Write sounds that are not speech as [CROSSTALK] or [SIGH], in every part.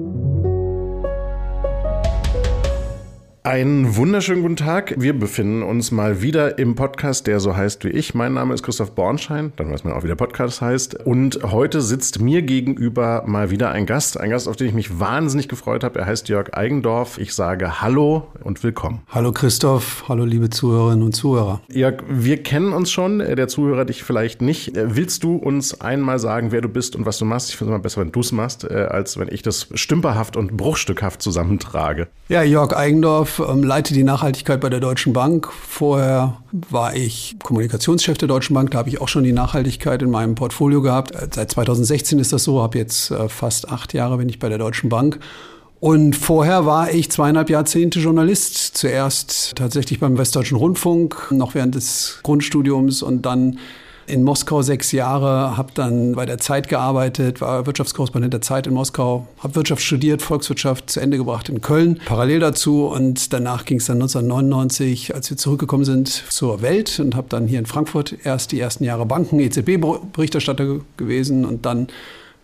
thank you. Einen wunderschönen guten Tag. Wir befinden uns mal wieder im Podcast, der so heißt wie ich. Mein Name ist Christoph Bornschein, dann weiß man auch, wie der Podcast heißt. Und heute sitzt mir gegenüber mal wieder ein Gast, ein Gast, auf den ich mich wahnsinnig gefreut habe. Er heißt Jörg Eigendorf. Ich sage Hallo und willkommen. Hallo Christoph, hallo liebe Zuhörerinnen und Zuhörer. Jörg, wir kennen uns schon, der Zuhörer dich vielleicht nicht. Willst du uns einmal sagen, wer du bist und was du machst? Ich finde es immer besser, wenn du es machst, äh, als wenn ich das stümperhaft und bruchstückhaft zusammentrage. Ja, Jörg Eigendorf ähm, leite die Nachhaltigkeit bei der Deutschen Bank. Vorher war ich Kommunikationschef der Deutschen Bank. Da habe ich auch schon die Nachhaltigkeit in meinem Portfolio gehabt. Äh, seit 2016 ist das so. Habe jetzt äh, fast acht Jahre bin ich bei der Deutschen Bank. Und vorher war ich zweieinhalb Jahrzehnte Journalist. Zuerst tatsächlich beim Westdeutschen Rundfunk, noch während des Grundstudiums und dann in Moskau sechs Jahre, habe dann bei der Zeit gearbeitet, war Wirtschaftskorrespondent der Zeit in Moskau, habe Wirtschaft studiert, Volkswirtschaft zu Ende gebracht in Köln, parallel dazu und danach ging es dann 1999, als wir zurückgekommen sind, zur Welt und habe dann hier in Frankfurt erst die ersten Jahre Banken, EZB-Berichterstatter gewesen und dann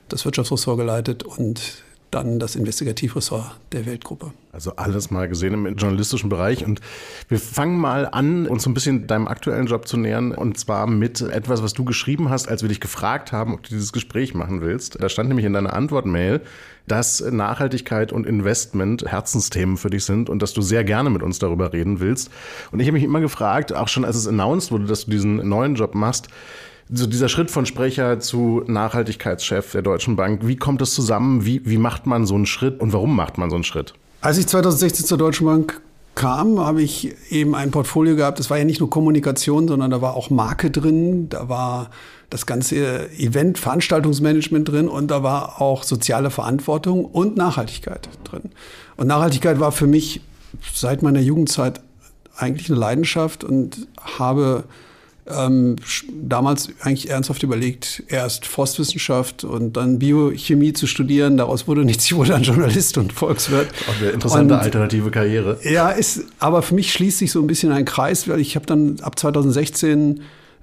das Wirtschaftsressort geleitet und dann das Investigativressort der Weltgruppe. Also alles mal gesehen im journalistischen Bereich. Und wir fangen mal an, uns so ein bisschen deinem aktuellen Job zu nähern. Und zwar mit etwas, was du geschrieben hast, als wir dich gefragt haben, ob du dieses Gespräch machen willst. Da stand nämlich in deiner Antwortmail, dass Nachhaltigkeit und Investment Herzensthemen für dich sind und dass du sehr gerne mit uns darüber reden willst. Und ich habe mich immer gefragt, auch schon als es announced wurde, dass du diesen neuen Job machst, so dieser Schritt von Sprecher zu Nachhaltigkeitschef der Deutschen Bank, wie kommt das zusammen? Wie, wie macht man so einen Schritt und warum macht man so einen Schritt? Als ich 2016 zur Deutschen Bank kam, habe ich eben ein Portfolio gehabt. Das war ja nicht nur Kommunikation, sondern da war auch Marke drin, da war das ganze Event, Veranstaltungsmanagement drin und da war auch soziale Verantwortung und Nachhaltigkeit drin. Und Nachhaltigkeit war für mich seit meiner Jugendzeit eigentlich eine Leidenschaft und habe ähm, damals eigentlich ernsthaft überlegt, erst Forstwissenschaft und dann Biochemie zu studieren. Daraus wurde nichts, ich wurde dann Journalist und Volkswirt. Auch eine interessante und, alternative Karriere. Ja, ist, aber für mich schließt sich so ein bisschen ein Kreis, weil ich habe dann ab 2016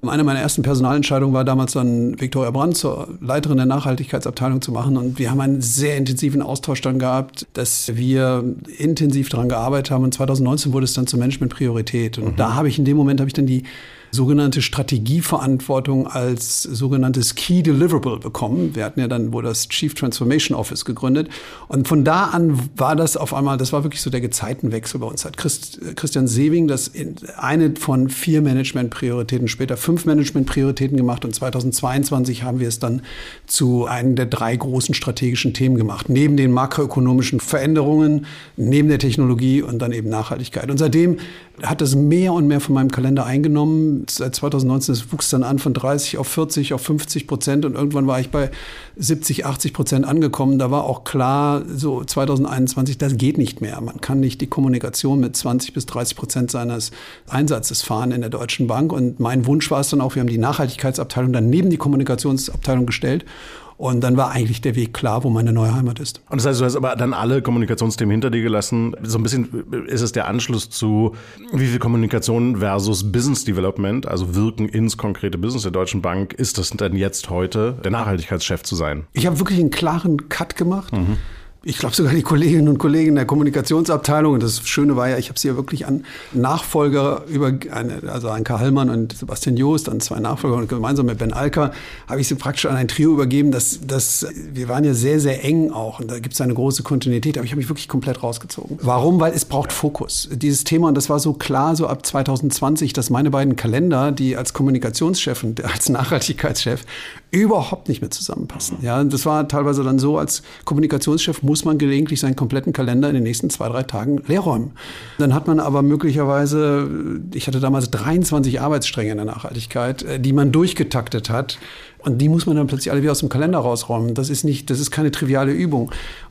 eine meiner ersten Personalentscheidungen war damals dann Viktoria Brandt zur Leiterin der Nachhaltigkeitsabteilung zu machen. Und wir haben einen sehr intensiven Austausch dann gehabt, dass wir intensiv daran gearbeitet haben. Und 2019 wurde es dann zur Management-Priorität. Und mhm. da habe ich in dem Moment habe ich dann die sogenannte Strategieverantwortung als sogenanntes Key Deliverable bekommen. Wir hatten ja dann, wo das Chief Transformation Office gegründet. Und von da an war das auf einmal, das war wirklich so der Gezeitenwechsel bei uns. Hat Christ, Christian Sewing das in eine von vier Management-Prioritäten, später fünf Management-Prioritäten gemacht und 2022 haben wir es dann zu einem der drei großen strategischen Themen gemacht. Neben den makroökonomischen Veränderungen, neben der Technologie und dann eben Nachhaltigkeit. Und seitdem hat das mehr und mehr von meinem Kalender eingenommen. Seit 2019, es wuchs dann an von 30 auf 40, auf 50 Prozent und irgendwann war ich bei 70, 80 Prozent angekommen. Da war auch klar, so 2021, das geht nicht mehr. Man kann nicht die Kommunikation mit 20 bis 30 Prozent seines Einsatzes fahren in der Deutschen Bank. Und mein Wunsch war es dann auch, wir haben die Nachhaltigkeitsabteilung dann neben die Kommunikationsabteilung gestellt und dann war eigentlich der Weg klar, wo meine neue Heimat ist. Und das heißt, du hast aber dann alle Kommunikationsthemen hinter dir gelassen. So ein bisschen ist es der Anschluss zu, wie viel Kommunikation versus Business Development, also Wirken ins konkrete Business der Deutschen Bank, ist das denn jetzt heute, der Nachhaltigkeitschef zu sein? Ich habe wirklich einen klaren Cut gemacht. Mhm ich glaube sogar die Kolleginnen und Kollegen der Kommunikationsabteilung. Und das Schöne war ja, ich habe sie ja wirklich an Nachfolger über, eine, also an Karl Hallmann und Sebastian Joost, an zwei Nachfolger und gemeinsam mit Ben Alker habe ich sie praktisch an ein Trio übergeben. Das, das, wir waren ja sehr, sehr eng auch und da gibt es eine große Kontinuität, aber ich habe mich wirklich komplett rausgezogen. Warum? Weil es braucht Fokus. Dieses Thema, und das war so klar so ab 2020, dass meine beiden Kalender, die als Kommunikationschef und als Nachhaltigkeitschef überhaupt nicht mehr zusammenpassen. Ja, das war teilweise dann so, als Kommunikationschef muss man gelegentlich seinen kompletten Kalender in den nächsten zwei, drei Tagen leerräumen. Dann hat man aber möglicherweise, ich hatte damals 23 Arbeitsstränge in der Nachhaltigkeit, äh, die man durchgetaktet hat. Und die muss man dann plötzlich alle wieder aus dem Kalender rausräumen. Das ist nicht, das ist keine triviale Übung.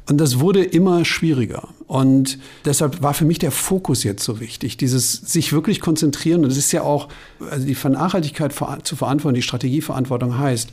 Und das wurde immer schwieriger. Und deshalb war für mich der Fokus jetzt so wichtig. Dieses sich wirklich konzentrieren. Und das ist ja auch, also die Nachhaltigkeit zu verantworten, die Strategieverantwortung heißt,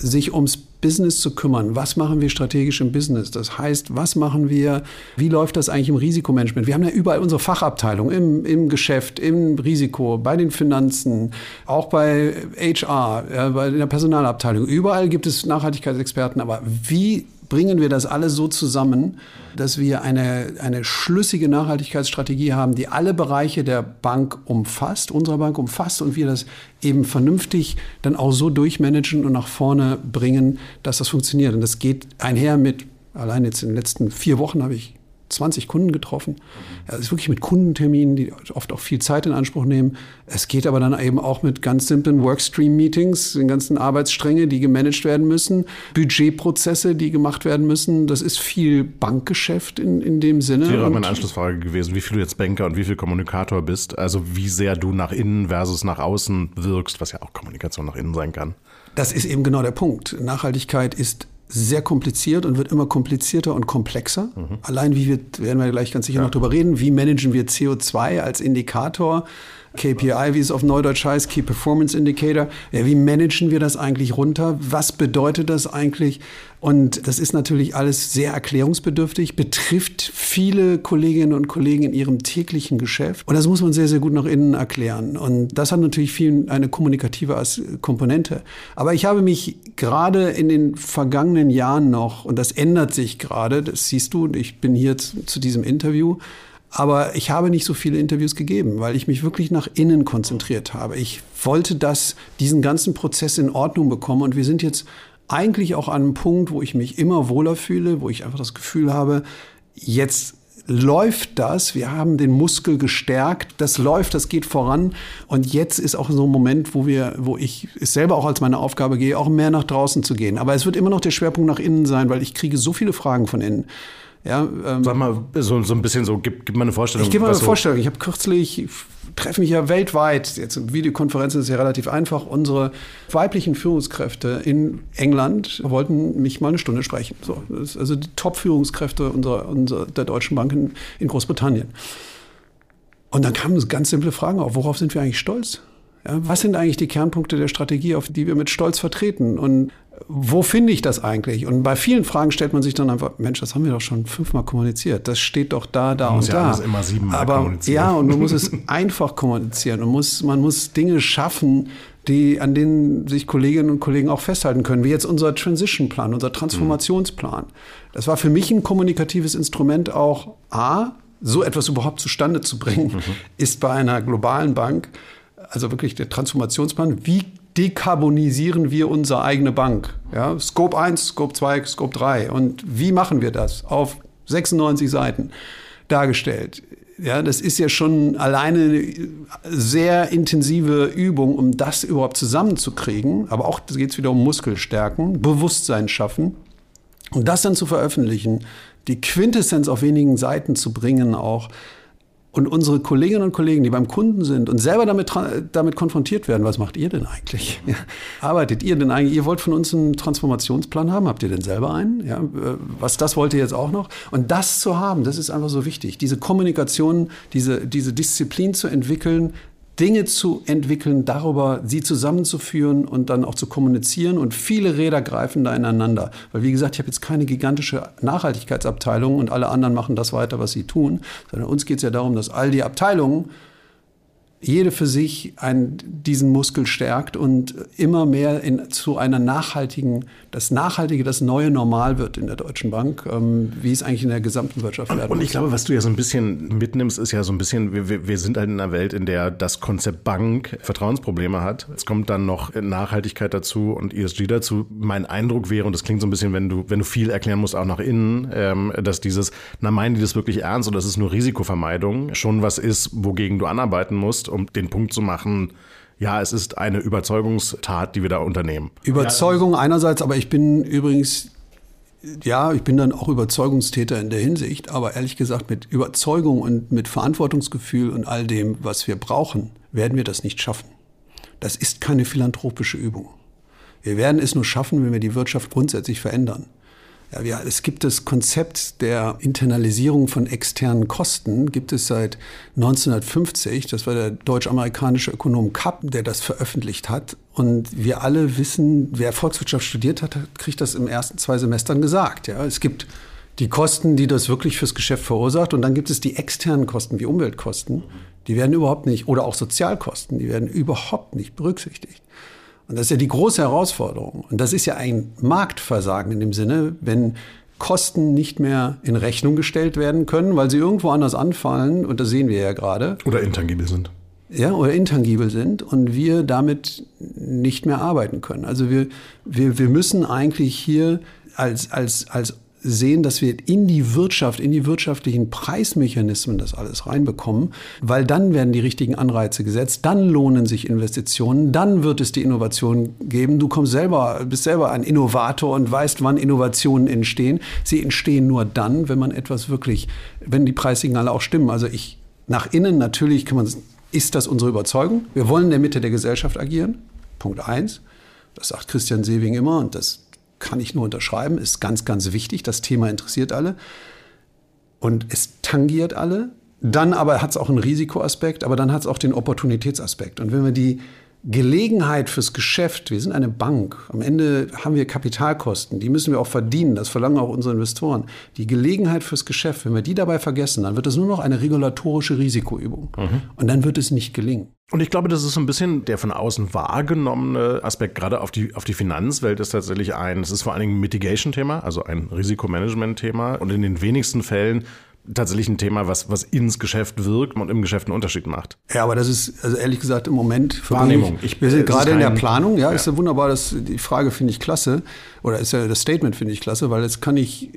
sich ums Business zu kümmern. Was machen wir strategisch im Business? Das heißt, was machen wir, wie läuft das eigentlich im Risikomanagement? Wir haben ja überall unsere Fachabteilung im, im Geschäft, im Risiko, bei den Finanzen, auch bei HR, ja, bei der Personalabteilung. Überall gibt es Nachhaltigkeitsexperten, aber wie bringen wir das alles so zusammen, dass wir eine, eine schlüssige Nachhaltigkeitsstrategie haben, die alle Bereiche der Bank umfasst, unserer Bank umfasst und wir das eben vernünftig dann auch so durchmanagen und nach vorne bringen, dass das funktioniert. Und das geht einher mit, allein jetzt in den letzten vier Wochen habe ich 20 Kunden getroffen. Es ist wirklich mit Kundenterminen, die oft auch viel Zeit in Anspruch nehmen. Es geht aber dann eben auch mit ganz simplen Workstream-Meetings, den ganzen Arbeitsstränge, die gemanagt werden müssen, Budgetprozesse, die gemacht werden müssen. Das ist viel Bankgeschäft in, in dem Sinne. Das wäre meine Anschlussfrage gewesen, wie viel du jetzt Banker und wie viel Kommunikator bist. Also wie sehr du nach innen versus nach außen wirkst, was ja auch Kommunikation nach innen sein kann. Das ist eben genau der Punkt. Nachhaltigkeit ist sehr kompliziert und wird immer komplizierter und komplexer. Mhm. Allein wie wir, werden wir gleich ganz sicher ja. noch drüber reden, wie managen wir CO2 als Indikator? KPI, wie es auf Neudeutsch heißt, Key Performance Indicator. Ja, wie managen wir das eigentlich runter? Was bedeutet das eigentlich? Und das ist natürlich alles sehr erklärungsbedürftig, betrifft viele Kolleginnen und Kollegen in ihrem täglichen Geschäft. Und das muss man sehr, sehr gut nach innen erklären. Und das hat natürlich viel eine kommunikative Komponente. Aber ich habe mich gerade in den vergangenen Jahren noch, und das ändert sich gerade, das siehst du, ich bin hier zu, zu diesem Interview, aber ich habe nicht so viele Interviews gegeben, weil ich mich wirklich nach innen konzentriert habe. Ich wollte das, diesen ganzen Prozess in Ordnung bekommen. Und wir sind jetzt eigentlich auch an einem Punkt, wo ich mich immer wohler fühle, wo ich einfach das Gefühl habe, jetzt läuft das, wir haben den Muskel gestärkt, das läuft, das geht voran und jetzt ist auch so ein Moment, wo wir, wo ich es selber auch als meine Aufgabe gehe, auch mehr nach draußen zu gehen. Aber es wird immer noch der Schwerpunkt nach innen sein, weil ich kriege so viele Fragen von innen. Ja, ähm, Sag mal, so, so ein bisschen so, gib, gib mal eine Vorstellung. Ich gebe mal eine Vorstellung. Ich habe kürzlich, treffe mich ja weltweit, jetzt Videokonferenzen ist ja relativ einfach, unsere weiblichen Führungskräfte in England wollten mich mal eine Stunde sprechen. So, also die Top-Führungskräfte unserer, unserer, der Deutschen Bank in, in Großbritannien. Und dann kamen ganz simple Fragen auf, worauf sind wir eigentlich stolz? Ja, was sind eigentlich die Kernpunkte der Strategie, auf die wir mit Stolz vertreten? Und wo finde ich das eigentlich? Und bei vielen Fragen stellt man sich dann einfach, Mensch, das haben wir doch schon fünfmal kommuniziert. Das steht doch da, da und ja da. Alles immer siebenmal Aber kommunizieren. ja, und man muss es [LAUGHS] einfach kommunizieren. Und muss, man muss Dinge schaffen, die, an denen sich Kolleginnen und Kollegen auch festhalten können, wie jetzt unser Transition-Plan, unser Transformationsplan. Das war für mich ein kommunikatives Instrument auch A, so etwas überhaupt zustande zu bringen, mhm. ist bei einer globalen Bank also wirklich der Transformationsplan, wie dekarbonisieren wir unsere eigene Bank? Ja, Scope 1, Scope 2, Scope 3. Und wie machen wir das? Auf 96 Seiten dargestellt. Ja, das ist ja schon alleine eine sehr intensive Übung, um das überhaupt zusammenzukriegen. Aber auch geht es wieder um Muskelstärken, Bewusstsein schaffen und das dann zu veröffentlichen, die Quintessenz auf wenigen Seiten zu bringen auch und unsere Kolleginnen und Kollegen, die beim Kunden sind und selber damit, damit konfrontiert werden, was macht ihr denn eigentlich? Ja. Arbeitet ihr denn eigentlich? Ihr wollt von uns einen Transformationsplan haben? Habt ihr denn selber einen? Ja. Äh, was das wollt ihr jetzt auch noch? Und das zu haben, das ist einfach so wichtig. Diese Kommunikation, diese, diese Disziplin zu entwickeln, Dinge zu entwickeln, darüber sie zusammenzuführen und dann auch zu kommunizieren. Und viele Räder greifen da ineinander. Weil, wie gesagt, ich habe jetzt keine gigantische Nachhaltigkeitsabteilung und alle anderen machen das weiter, was sie tun, sondern uns geht es ja darum, dass all die Abteilungen jede für sich einen, diesen Muskel stärkt und immer mehr in, zu einer nachhaltigen, das Nachhaltige, das neue Normal wird in der Deutschen Bank, ähm, wie es eigentlich in der gesamten Wirtschaft werden Und ich glaube, was du ja so ein bisschen mitnimmst, ist ja so ein bisschen, wir, wir sind halt in einer Welt, in der das Konzept Bank Vertrauensprobleme hat. Es kommt dann noch Nachhaltigkeit dazu und ESG dazu. Mein Eindruck wäre, und das klingt so ein bisschen, wenn du, wenn du viel erklären musst, auch nach innen, ähm, dass dieses, na meinen die das wirklich ernst oder das ist nur Risikovermeidung, schon was ist, wogegen du anarbeiten musst um den Punkt zu machen, ja, es ist eine Überzeugungstat, die wir da unternehmen. Überzeugung einerseits, aber ich bin übrigens, ja, ich bin dann auch Überzeugungstäter in der Hinsicht, aber ehrlich gesagt, mit Überzeugung und mit Verantwortungsgefühl und all dem, was wir brauchen, werden wir das nicht schaffen. Das ist keine philanthropische Übung. Wir werden es nur schaffen, wenn wir die Wirtschaft grundsätzlich verändern. Ja, ja, es gibt das Konzept der Internalisierung von externen Kosten, gibt es seit 1950. Das war der deutsch-amerikanische Ökonom Kapp, der das veröffentlicht hat. Und wir alle wissen, wer Volkswirtschaft studiert hat, kriegt das im ersten zwei Semestern gesagt. Ja, es gibt die Kosten, die das wirklich fürs Geschäft verursacht. Und dann gibt es die externen Kosten, wie Umweltkosten. Die werden überhaupt nicht, oder auch Sozialkosten, die werden überhaupt nicht berücksichtigt. Und das ist ja die große Herausforderung. Und das ist ja ein Marktversagen in dem Sinne, wenn Kosten nicht mehr in Rechnung gestellt werden können, weil sie irgendwo anders anfallen, und das sehen wir ja gerade. Oder intangibel sind. Ja, oder intangibel sind und wir damit nicht mehr arbeiten können. Also wir, wir, wir müssen eigentlich hier als, als, als sehen, dass wir in die Wirtschaft, in die wirtschaftlichen Preismechanismen das alles reinbekommen, weil dann werden die richtigen Anreize gesetzt, dann lohnen sich Investitionen, dann wird es die Innovation geben. Du kommst selber, bist selber ein Innovator und weißt, wann Innovationen entstehen. Sie entstehen nur dann, wenn man etwas wirklich, wenn die Preissignale auch stimmen. Also ich, nach innen natürlich kann man, ist das unsere Überzeugung? Wir wollen in der Mitte der Gesellschaft agieren. Punkt eins. Das sagt Christian Sewing immer und das kann ich nur unterschreiben, ist ganz, ganz wichtig. Das Thema interessiert alle und es tangiert alle. Dann aber hat es auch einen Risikoaspekt, aber dann hat es auch den Opportunitätsaspekt. Und wenn wir die Gelegenheit fürs Geschäft, wir sind eine Bank, am Ende haben wir Kapitalkosten, die müssen wir auch verdienen, das verlangen auch unsere Investoren. Die Gelegenheit fürs Geschäft, wenn wir die dabei vergessen, dann wird es nur noch eine regulatorische Risikoübung. Mhm. Und dann wird es nicht gelingen. Und ich glaube, das ist so ein bisschen der von außen wahrgenommene Aspekt, gerade auf die, auf die Finanzwelt ist tatsächlich ein, es ist vor allen Dingen ein Mitigation-Thema, also ein Risikomanagement-Thema. Und in den wenigsten Fällen tatsächlich ein Thema, was, was ins Geschäft wirkt und im Geschäft einen Unterschied macht. Ja, aber das ist, also ehrlich gesagt, im Moment. Wahrnehmung. Ich, wir sind gerade in der Planung, ja, ja. ist ja wunderbar, das, die Frage finde ich klasse. Oder ist ja das Statement finde ich klasse, weil jetzt kann ich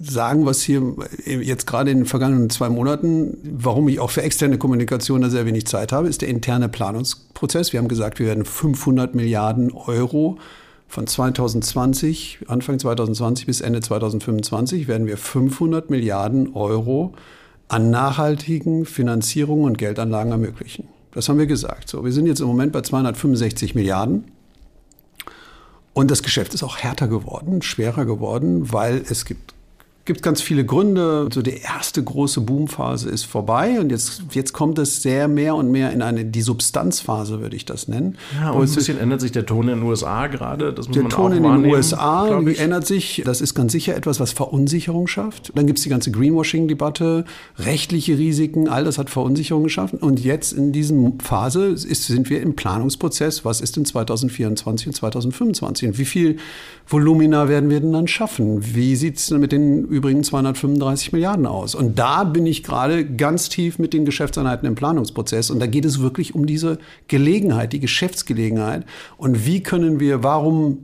sagen, was hier jetzt gerade in den vergangenen zwei Monaten, warum ich auch für externe Kommunikation da sehr wenig Zeit habe, ist der interne Planungsprozess. Wir haben gesagt, wir werden 500 Milliarden Euro von 2020, Anfang 2020 bis Ende 2025 werden wir 500 Milliarden Euro an nachhaltigen Finanzierungen und Geldanlagen ermöglichen. Das haben wir gesagt. So, wir sind jetzt im Moment bei 265 Milliarden. Und das Geschäft ist auch härter geworden, schwerer geworden, weil es gibt gibt ganz viele Gründe. So die erste große Boomphase ist vorbei und jetzt, jetzt kommt es sehr mehr und mehr in eine, die Substanzphase würde ich das nennen. Ja, und ein bisschen ändert sich der Ton in den USA gerade. Das muss der man Ton auch in den USA ändert sich. Das ist ganz sicher etwas, was Verunsicherung schafft. Dann gibt es die ganze Greenwashing-Debatte, rechtliche Risiken, all das hat Verunsicherung geschaffen. Und jetzt in dieser Phase ist, sind wir im Planungsprozess. Was ist in 2024 und 2025? Und wie viel Volumina werden wir denn dann schaffen? Wie sieht es mit den übrigen 235 Milliarden aus? Und da bin ich gerade ganz tief mit den Geschäftseinheiten im Planungsprozess. Und da geht es wirklich um diese Gelegenheit, die Geschäftsgelegenheit. Und wie können wir, warum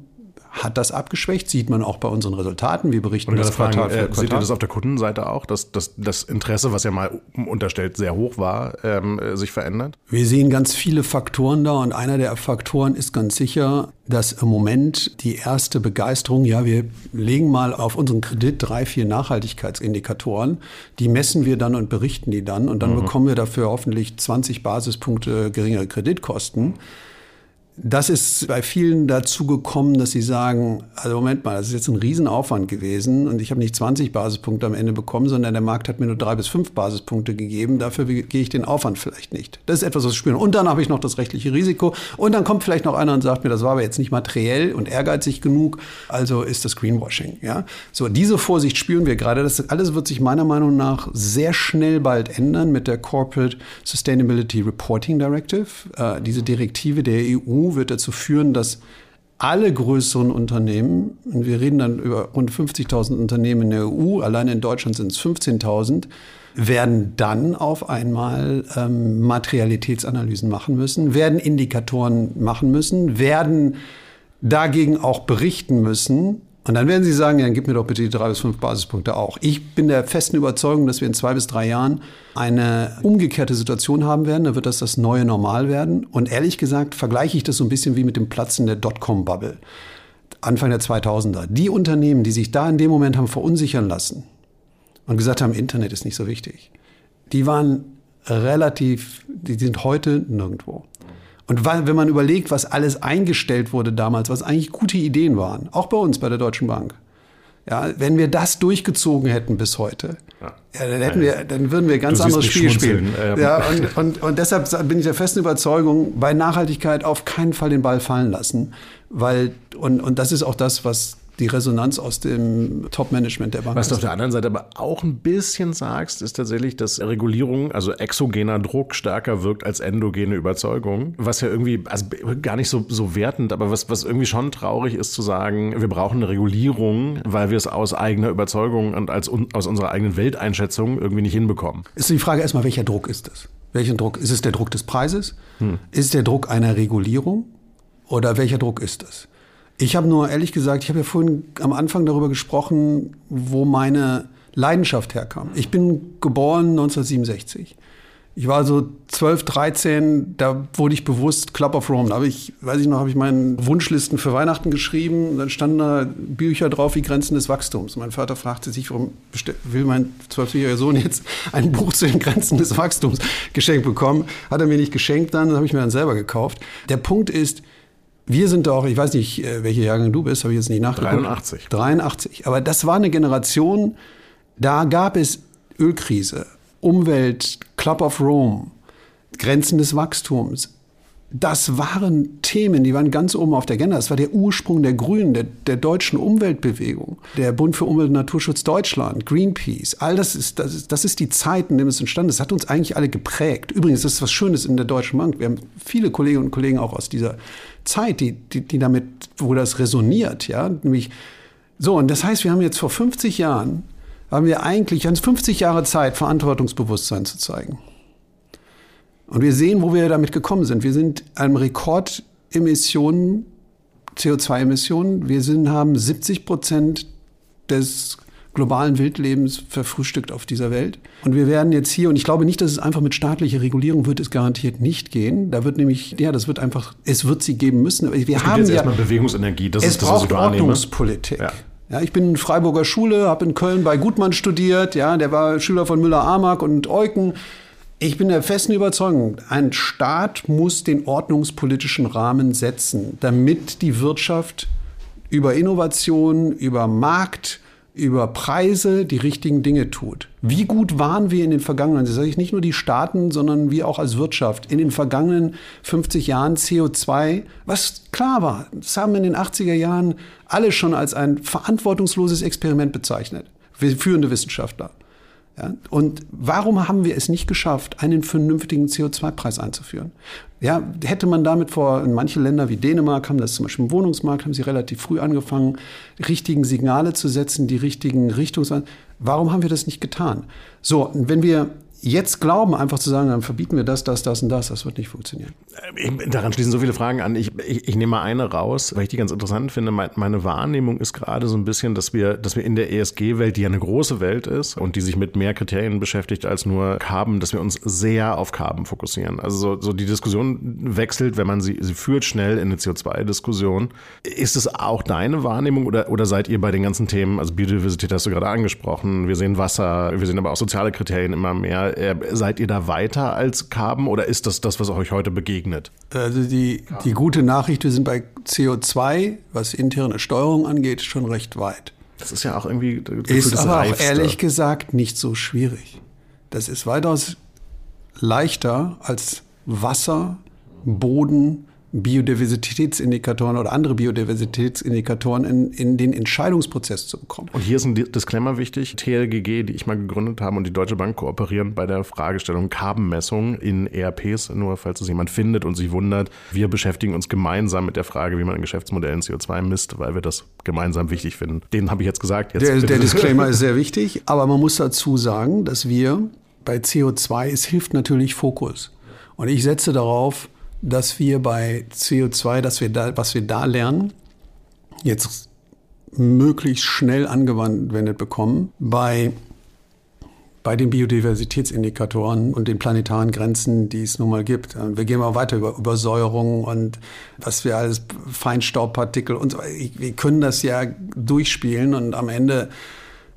hat das abgeschwächt, sieht man auch bei unseren Resultaten. Wir berichten das Quartal fragen, für Quartal. Seht ihr das auf der Kundenseite auch, dass, dass das Interesse, was ja mal unterstellt sehr hoch war, ähm, sich verändert? Wir sehen ganz viele Faktoren da und einer der Faktoren ist ganz sicher, dass im Moment die erste Begeisterung, ja, wir legen mal auf unseren Kredit drei, vier Nachhaltigkeitsindikatoren, die messen wir dann und berichten die dann und dann mhm. bekommen wir dafür hoffentlich 20 Basispunkte geringere Kreditkosten das ist bei vielen dazu gekommen, dass sie sagen, also Moment mal, das ist jetzt ein Riesenaufwand gewesen und ich habe nicht 20 Basispunkte am Ende bekommen, sondern der Markt hat mir nur drei bis fünf Basispunkte gegeben. Dafür gehe ich den Aufwand vielleicht nicht. Das ist etwas, was wir spüren. Und dann habe ich noch das rechtliche Risiko. Und dann kommt vielleicht noch einer und sagt mir, das war aber jetzt nicht materiell und ehrgeizig genug. Also ist das Greenwashing. Ja? So, diese Vorsicht spüren wir gerade. Das alles wird sich meiner Meinung nach sehr schnell bald ändern mit der Corporate Sustainability Reporting Directive. Äh, diese Direktive der EU wird dazu führen, dass alle größeren Unternehmen, und wir reden dann über rund 50.000 Unternehmen in der EU, allein in Deutschland sind es 15.000, werden dann auf einmal ähm, Materialitätsanalysen machen müssen, werden Indikatoren machen müssen, werden dagegen auch berichten müssen, und dann werden Sie sagen, ja, dann gib mir doch bitte die drei bis fünf Basispunkte auch. Ich bin der festen Überzeugung, dass wir in zwei bis drei Jahren eine umgekehrte Situation haben werden. Da wird das das neue Normal werden. Und ehrlich gesagt vergleiche ich das so ein bisschen wie mit dem Platzen der Dotcom-Bubble. Anfang der 2000er. Die Unternehmen, die sich da in dem Moment haben verunsichern lassen und gesagt haben, Internet ist nicht so wichtig, die waren relativ, die sind heute nirgendwo. Und wenn man überlegt, was alles eingestellt wurde damals, was eigentlich gute Ideen waren, auch bei uns bei der Deutschen Bank. Ja, wenn wir das durchgezogen hätten bis heute, ja. ja dann, hätten wir, dann würden wir ein ganz anderes Spiel spielen. Ähm. Ja, und, und, und deshalb bin ich der festen Überzeugung, bei Nachhaltigkeit auf keinen Fall den Ball fallen lassen. Weil, und, und das ist auch das, was die Resonanz aus dem Top-Management der Bank. Was du auf der anderen Seite aber auch ein bisschen sagst, ist tatsächlich, dass Regulierung, also exogener Druck, stärker wirkt als endogene Überzeugung. Was ja irgendwie, also gar nicht so, so wertend, aber was, was irgendwie schon traurig ist zu sagen, wir brauchen eine Regulierung, weil wir es aus eigener Überzeugung und als, aus unserer eigenen Welteinschätzung irgendwie nicht hinbekommen. Ist die Frage erstmal, welcher Druck ist es? Welchen Druck? Ist es der Druck des Preises? Hm. Ist es der Druck einer Regulierung? Oder welcher Druck ist es? Ich habe nur ehrlich gesagt, ich habe ja vorhin am Anfang darüber gesprochen, wo meine Leidenschaft herkam. Ich bin geboren 1967. Ich war so 12, 13, da wurde ich bewusst Club of Rome. Da habe ich, weiß ich noch, habe ich meinen Wunschlisten für Weihnachten geschrieben. Dann standen da Bücher drauf wie Grenzen des Wachstums. Mein Vater fragte sich, warum will mein zwölfjähriger Sohn jetzt ein Buch zu den Grenzen des Wachstums geschenkt bekommen? Hat er mir nicht geschenkt dann, das habe ich mir dann selber gekauft. Der Punkt ist, wir sind doch, ich weiß nicht, äh, welche Jahrgang du bist, habe ich jetzt nicht nachgeguckt. 83. 83. Aber das war eine Generation, da gab es Ölkrise, Umwelt, Club of Rome, Grenzen des Wachstums, das waren Themen, die waren ganz oben auf der Agenda. Das war der Ursprung der Grünen, der, der deutschen Umweltbewegung, der Bund für Umwelt und Naturschutz Deutschland, Greenpeace. All das ist, das ist, das ist die Zeit, in der es entstanden ist. Das hat uns eigentlich alle geprägt. Übrigens, das ist was Schönes in der Deutschen Bank. Wir haben viele Kolleginnen und Kollegen auch aus dieser Zeit, die, die, die damit, wo das resoniert, ja. Nämlich, so, und das heißt, wir haben jetzt vor 50 Jahren, haben wir eigentlich, 50 Jahre Zeit, Verantwortungsbewusstsein zu zeigen. Und wir sehen, wo wir damit gekommen sind. Wir sind einem Rekordemissionen, CO2-Emissionen. Wir sind, haben 70 Prozent des globalen Wildlebens verfrühstückt auf dieser Welt. Und wir werden jetzt hier, und ich glaube nicht, dass es einfach mit staatlicher Regulierung wird es garantiert nicht gehen. Da wird nämlich, ja, das wird einfach, es wird sie geben müssen. Wir es haben jetzt ja erstmal Bewegungsenergie, das es ist das, was ich Ordnungspolitik. Ja. Ja, ich bin in Freiburger Schule, habe in Köln bei Gutmann studiert. Ja, der war Schüler von Müller-Amack und Eucken. Ich bin der festen Überzeugung, ein Staat muss den ordnungspolitischen Rahmen setzen, damit die Wirtschaft über Innovation, über Markt, über Preise die richtigen Dinge tut. Wie gut waren wir in den vergangenen, das sage ich nicht nur die Staaten, sondern wir auch als Wirtschaft, in den vergangenen 50 Jahren CO2, was klar war, das haben in den 80er Jahren alle schon als ein verantwortungsloses Experiment bezeichnet, führende Wissenschaftler. Ja, und warum haben wir es nicht geschafft, einen vernünftigen CO2-Preis einzuführen? Ja, hätte man damit vor, in manche Länder wie Dänemark haben das zum Beispiel im Wohnungsmarkt, haben sie relativ früh angefangen, richtigen Signale zu setzen, die richtigen Richtungs... Warum haben wir das nicht getan? So, wenn wir jetzt glauben, einfach zu sagen, dann verbieten wir das, das, das und das, das wird nicht funktionieren. Daran schließen so viele Fragen an. Ich, ich, ich nehme mal eine raus, weil ich die ganz interessant finde. Meine Wahrnehmung ist gerade so ein bisschen, dass wir, dass wir in der ESG-Welt, die ja eine große Welt ist und die sich mit mehr Kriterien beschäftigt als nur Carbon, dass wir uns sehr auf Carbon fokussieren. Also so, so die Diskussion wechselt, wenn man sie, sie führt schnell in eine CO2-Diskussion. Ist es auch deine Wahrnehmung oder, oder seid ihr bei den ganzen Themen, also Biodiversität hast du gerade angesprochen, wir sehen Wasser, wir sehen aber auch soziale Kriterien immer mehr äh, seid ihr da weiter als Carbon oder ist das das, was euch heute begegnet? Also die, die gute Nachricht, wir sind bei CO2, was interne Steuerung angeht, schon recht weit. Das ist ja auch irgendwie ist aber auch ehrlich gesagt nicht so schwierig. Das ist weitaus leichter als Wasser, Boden, Biodiversitätsindikatoren oder andere Biodiversitätsindikatoren in, in den Entscheidungsprozess zu bekommen. Und hier ist ein Disclaimer wichtig. TLGG, die ich mal gegründet habe und die Deutsche Bank kooperieren bei der Fragestellung Carbonmessung in ERPs, nur falls es jemand findet und sich wundert. Wir beschäftigen uns gemeinsam mit der Frage, wie man in Geschäftsmodellen CO2 misst, weil wir das gemeinsam wichtig finden. Den habe ich jetzt gesagt. Jetzt der, der Disclaimer ist [LAUGHS] sehr wichtig, aber man muss dazu sagen, dass wir bei CO2, es hilft natürlich Fokus. Und ich setze darauf, dass wir bei CO2, dass wir da, was wir da lernen, jetzt möglichst schnell angewendet bekommen bei, bei den Biodiversitätsindikatoren und den planetaren Grenzen, die es nun mal gibt. Wir gehen mal weiter über Übersäuerung und was wir alles, Feinstaubpartikel und so. Wir können das ja durchspielen und am Ende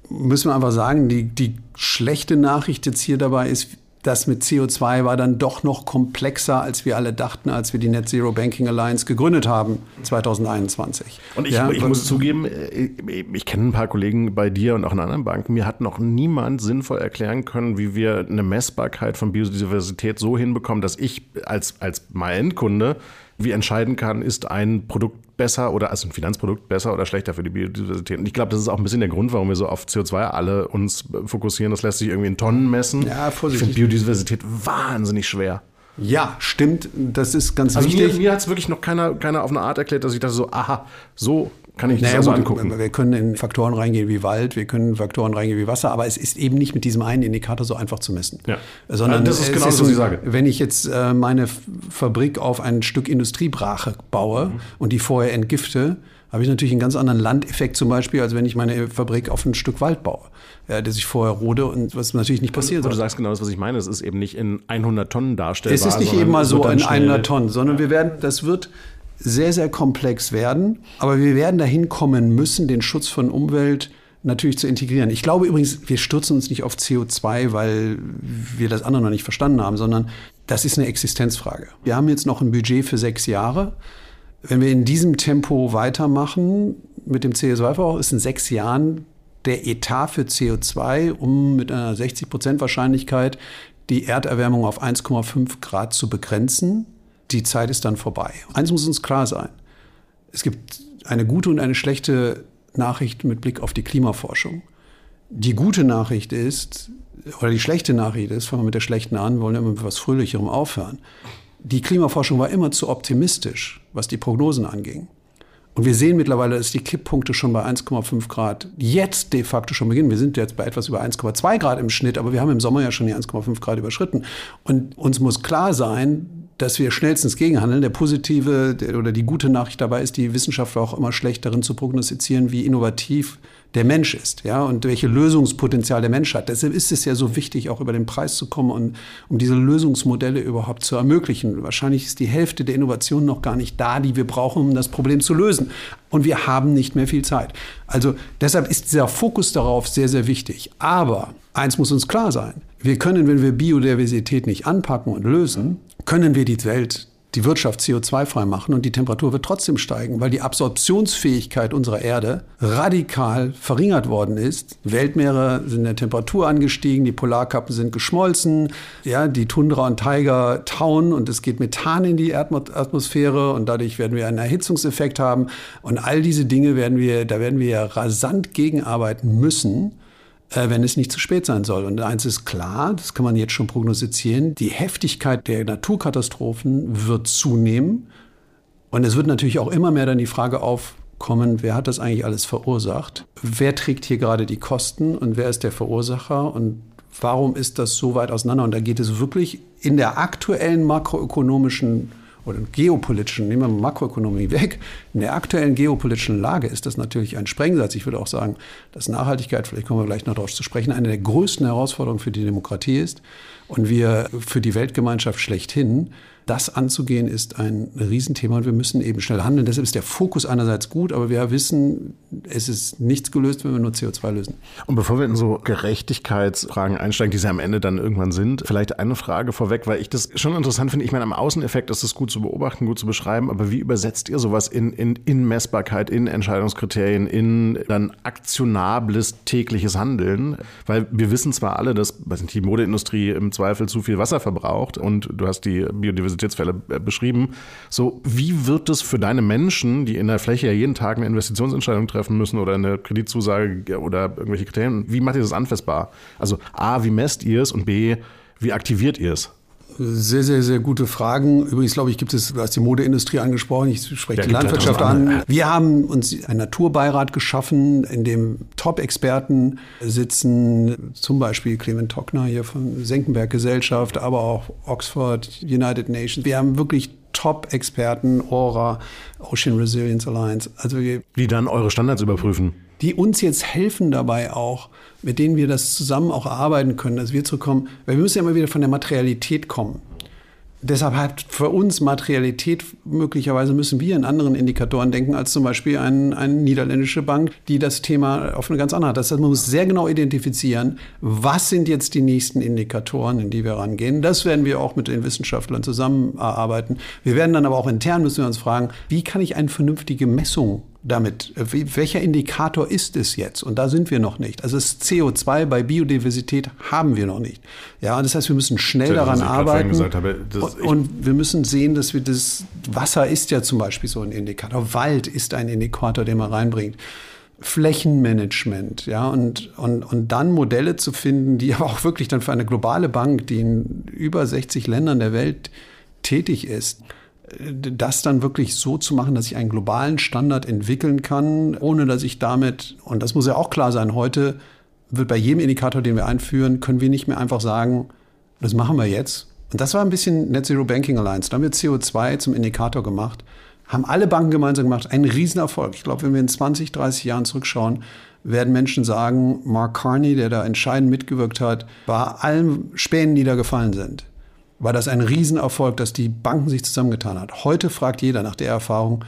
müssen wir einfach sagen, die, die schlechte Nachricht jetzt hier dabei ist, das mit CO2 war dann doch noch komplexer, als wir alle dachten, als wir die Net Zero Banking Alliance gegründet haben 2021. Und ich, ja, ich muss zugeben, äh, ich kenne ein paar Kollegen bei dir und auch in anderen Banken. Mir hat noch niemand sinnvoll erklären können, wie wir eine Messbarkeit von Biodiversität so hinbekommen, dass ich als, als mein Endkunde wie entscheiden kann, ist ein Produkt besser oder also ein Finanzprodukt besser oder schlechter für die Biodiversität. Und ich glaube, das ist auch ein bisschen der Grund, warum wir so auf CO2 alle uns fokussieren. Das lässt sich irgendwie in Tonnen messen. Ja, vorsichtig. Ich finde Biodiversität wahnsinnig schwer. Ja, stimmt. Das ist ganz also wichtig. Mir, mir hat es wirklich noch keiner, keiner auf eine Art erklärt, dass ich dachte so, aha, so kann ich das naja, also gut, angucken. Wir können in Faktoren reingehen wie Wald, wir können in Faktoren reingehen wie Wasser, aber es ist eben nicht mit diesem einen Indikator so einfach zu messen. Ja. Sondern das ist genau das, was ich sage. Wenn ich jetzt äh, meine Fabrik auf ein Stück Industriebrache baue mhm. und die vorher entgifte, habe ich natürlich einen ganz anderen Landeffekt zum Beispiel, als wenn ich meine Fabrik auf ein Stück Wald baue, ja, das ich vorher rode und was natürlich nicht passiert. Und du sagst genau das, was ich meine. Es ist eben nicht in 100 Tonnen darstellbar. Es ist nicht eben mal so in 100 Tonnen, sondern wir werden, das wird sehr, sehr komplex werden. Aber wir werden dahin kommen müssen, den Schutz von Umwelt natürlich zu integrieren. Ich glaube übrigens, wir stürzen uns nicht auf CO2, weil wir das andere noch nicht verstanden haben, sondern das ist eine Existenzfrage. Wir haben jetzt noch ein Budget für sechs Jahre. Wenn wir in diesem Tempo weitermachen mit dem CO2-Verbrauch, ist in sechs Jahren der Etat für CO2, um mit einer 60 Prozent Wahrscheinlichkeit die Erderwärmung auf 1,5 Grad zu begrenzen. Die Zeit ist dann vorbei. Eins muss uns klar sein. Es gibt eine gute und eine schlechte Nachricht mit Blick auf die Klimaforschung. Die gute Nachricht ist, oder die schlechte Nachricht ist, fangen wir mit der schlechten an, wollen immer mit etwas Fröhlicherem aufhören die Klimaforschung war immer zu optimistisch, was die Prognosen anging. Und wir sehen mittlerweile, dass die Kipppunkte schon bei 1,5 Grad jetzt de facto schon beginnen. Wir sind jetzt bei etwas über 1,2 Grad im Schnitt, aber wir haben im Sommer ja schon die 1,5 Grad überschritten. Und uns muss klar sein, dass wir schnellstens gegenhandeln. Der positive oder die gute Nachricht dabei ist, die Wissenschaftler auch immer schlecht darin zu prognostizieren, wie innovativ der Mensch ist, ja, und welche Lösungspotenzial der Mensch hat. Deshalb ist es ja so wichtig, auch über den Preis zu kommen und um diese Lösungsmodelle überhaupt zu ermöglichen. Wahrscheinlich ist die Hälfte der Innovation noch gar nicht da, die wir brauchen, um das Problem zu lösen. Und wir haben nicht mehr viel Zeit. Also deshalb ist dieser Fokus darauf sehr, sehr wichtig. Aber eins muss uns klar sein. Wir können, wenn wir Biodiversität nicht anpacken und lösen, können wir die Welt, die Wirtschaft CO2-frei machen und die Temperatur wird trotzdem steigen, weil die Absorptionsfähigkeit unserer Erde radikal verringert worden ist. Weltmeere sind in der Temperatur angestiegen, die Polarkappen sind geschmolzen, ja, die Tundra und Tiger tauen und es geht Methan in die Atmosphäre und dadurch werden wir einen Erhitzungseffekt haben und all diese Dinge werden wir, da werden wir rasant gegenarbeiten müssen wenn es nicht zu spät sein soll. Und eins ist klar, das kann man jetzt schon prognostizieren, die Heftigkeit der Naturkatastrophen wird zunehmen. Und es wird natürlich auch immer mehr dann die Frage aufkommen, wer hat das eigentlich alles verursacht? Wer trägt hier gerade die Kosten und wer ist der Verursacher? Und warum ist das so weit auseinander? Und da geht es wirklich in der aktuellen makroökonomischen oder geopolitischen, nehmen wir Makroökonomie weg, in der aktuellen geopolitischen Lage ist das natürlich ein Sprengsatz. Ich würde auch sagen, dass Nachhaltigkeit, vielleicht kommen wir gleich noch darauf zu sprechen, eine der größten Herausforderungen für die Demokratie ist und wir für die Weltgemeinschaft schlechthin das anzugehen ist ein Riesenthema und wir müssen eben schnell handeln. Deshalb ist der Fokus einerseits gut, aber wir wissen, es ist nichts gelöst, wenn wir nur CO2 lösen. Und bevor wir in so Gerechtigkeitsfragen einsteigen, die sie am Ende dann irgendwann sind, vielleicht eine Frage vorweg, weil ich das schon interessant finde. Ich meine, am Außeneffekt ist es gut zu beobachten, gut zu beschreiben, aber wie übersetzt ihr sowas in, in, in Messbarkeit, in Entscheidungskriterien, in dann aktionables tägliches Handeln? Weil wir wissen zwar alle, dass die Modeindustrie im Zweifel zu viel Wasser verbraucht und du hast die Biodiversität Biodiversitätsfälle äh, beschrieben. So, wie wird es für deine Menschen, die in der Fläche ja jeden Tag eine Investitionsentscheidung treffen müssen oder eine Kreditzusage oder irgendwelche Kriterien, wie macht ihr das anfassbar? Also A, wie messt ihr es und B, wie aktiviert ihr es? Sehr, sehr, sehr gute Fragen. Übrigens, glaube ich, gibt es, du hast die Modeindustrie angesprochen, ich spreche ja, die Landwirtschaft an. Wir haben uns einen Naturbeirat geschaffen, in dem Top-Experten sitzen, zum Beispiel Clement Tockner hier von Senckenberg Gesellschaft, aber auch Oxford, United Nations. Wir haben wirklich Top-Experten, Aura, Ocean Resilience Alliance. Also die dann eure Standards überprüfen die uns jetzt helfen dabei auch, mit denen wir das zusammen auch erarbeiten können, dass wir zu kommen, weil wir müssen ja immer wieder von der Materialität kommen. Deshalb hat für uns Materialität möglicherweise müssen wir in anderen Indikatoren denken als zum Beispiel eine ein niederländische Bank, die das Thema auf eine ganz andere hat. Das heißt, man muss sehr genau identifizieren, was sind jetzt die nächsten Indikatoren, in die wir rangehen. Das werden wir auch mit den Wissenschaftlern zusammen erarbeiten. Wir werden dann aber auch intern müssen wir uns fragen, wie kann ich eine vernünftige Messung damit? Welcher Indikator ist es jetzt? Und da sind wir noch nicht. Also das CO2 bei Biodiversität haben wir noch nicht. Ja, das heißt, wir müssen schnell das, daran arbeiten. Habe, und, und, wir müssen sehen, dass wir das Wasser ist ja zum Beispiel so ein Indikator. Wald ist ein Indikator, den man reinbringt. Flächenmanagement, ja, und, und, und dann Modelle zu finden, die [LAUGHS] aber auch wirklich dann für eine globale Bank, die in über 60 Ländern der Welt tätig ist, das dann wirklich so zu machen, dass ich einen globalen Standard entwickeln kann, ohne dass ich damit, und das muss ja auch klar sein, heute wird bei jedem Indikator, den wir einführen, können wir nicht mehr einfach sagen, das machen wir jetzt. Und das war ein bisschen Net Zero Banking Alliance. Da haben wir CO2 zum Indikator gemacht, haben alle Banken gemeinsam gemacht. Ein Riesenerfolg. Ich glaube, wenn wir in 20, 30 Jahren zurückschauen, werden Menschen sagen, Mark Carney, der da entscheidend mitgewirkt hat, bei allen Spänen, die da gefallen sind, war das ein Riesenerfolg, dass die Banken sich zusammengetan hat. Heute fragt jeder nach der Erfahrung,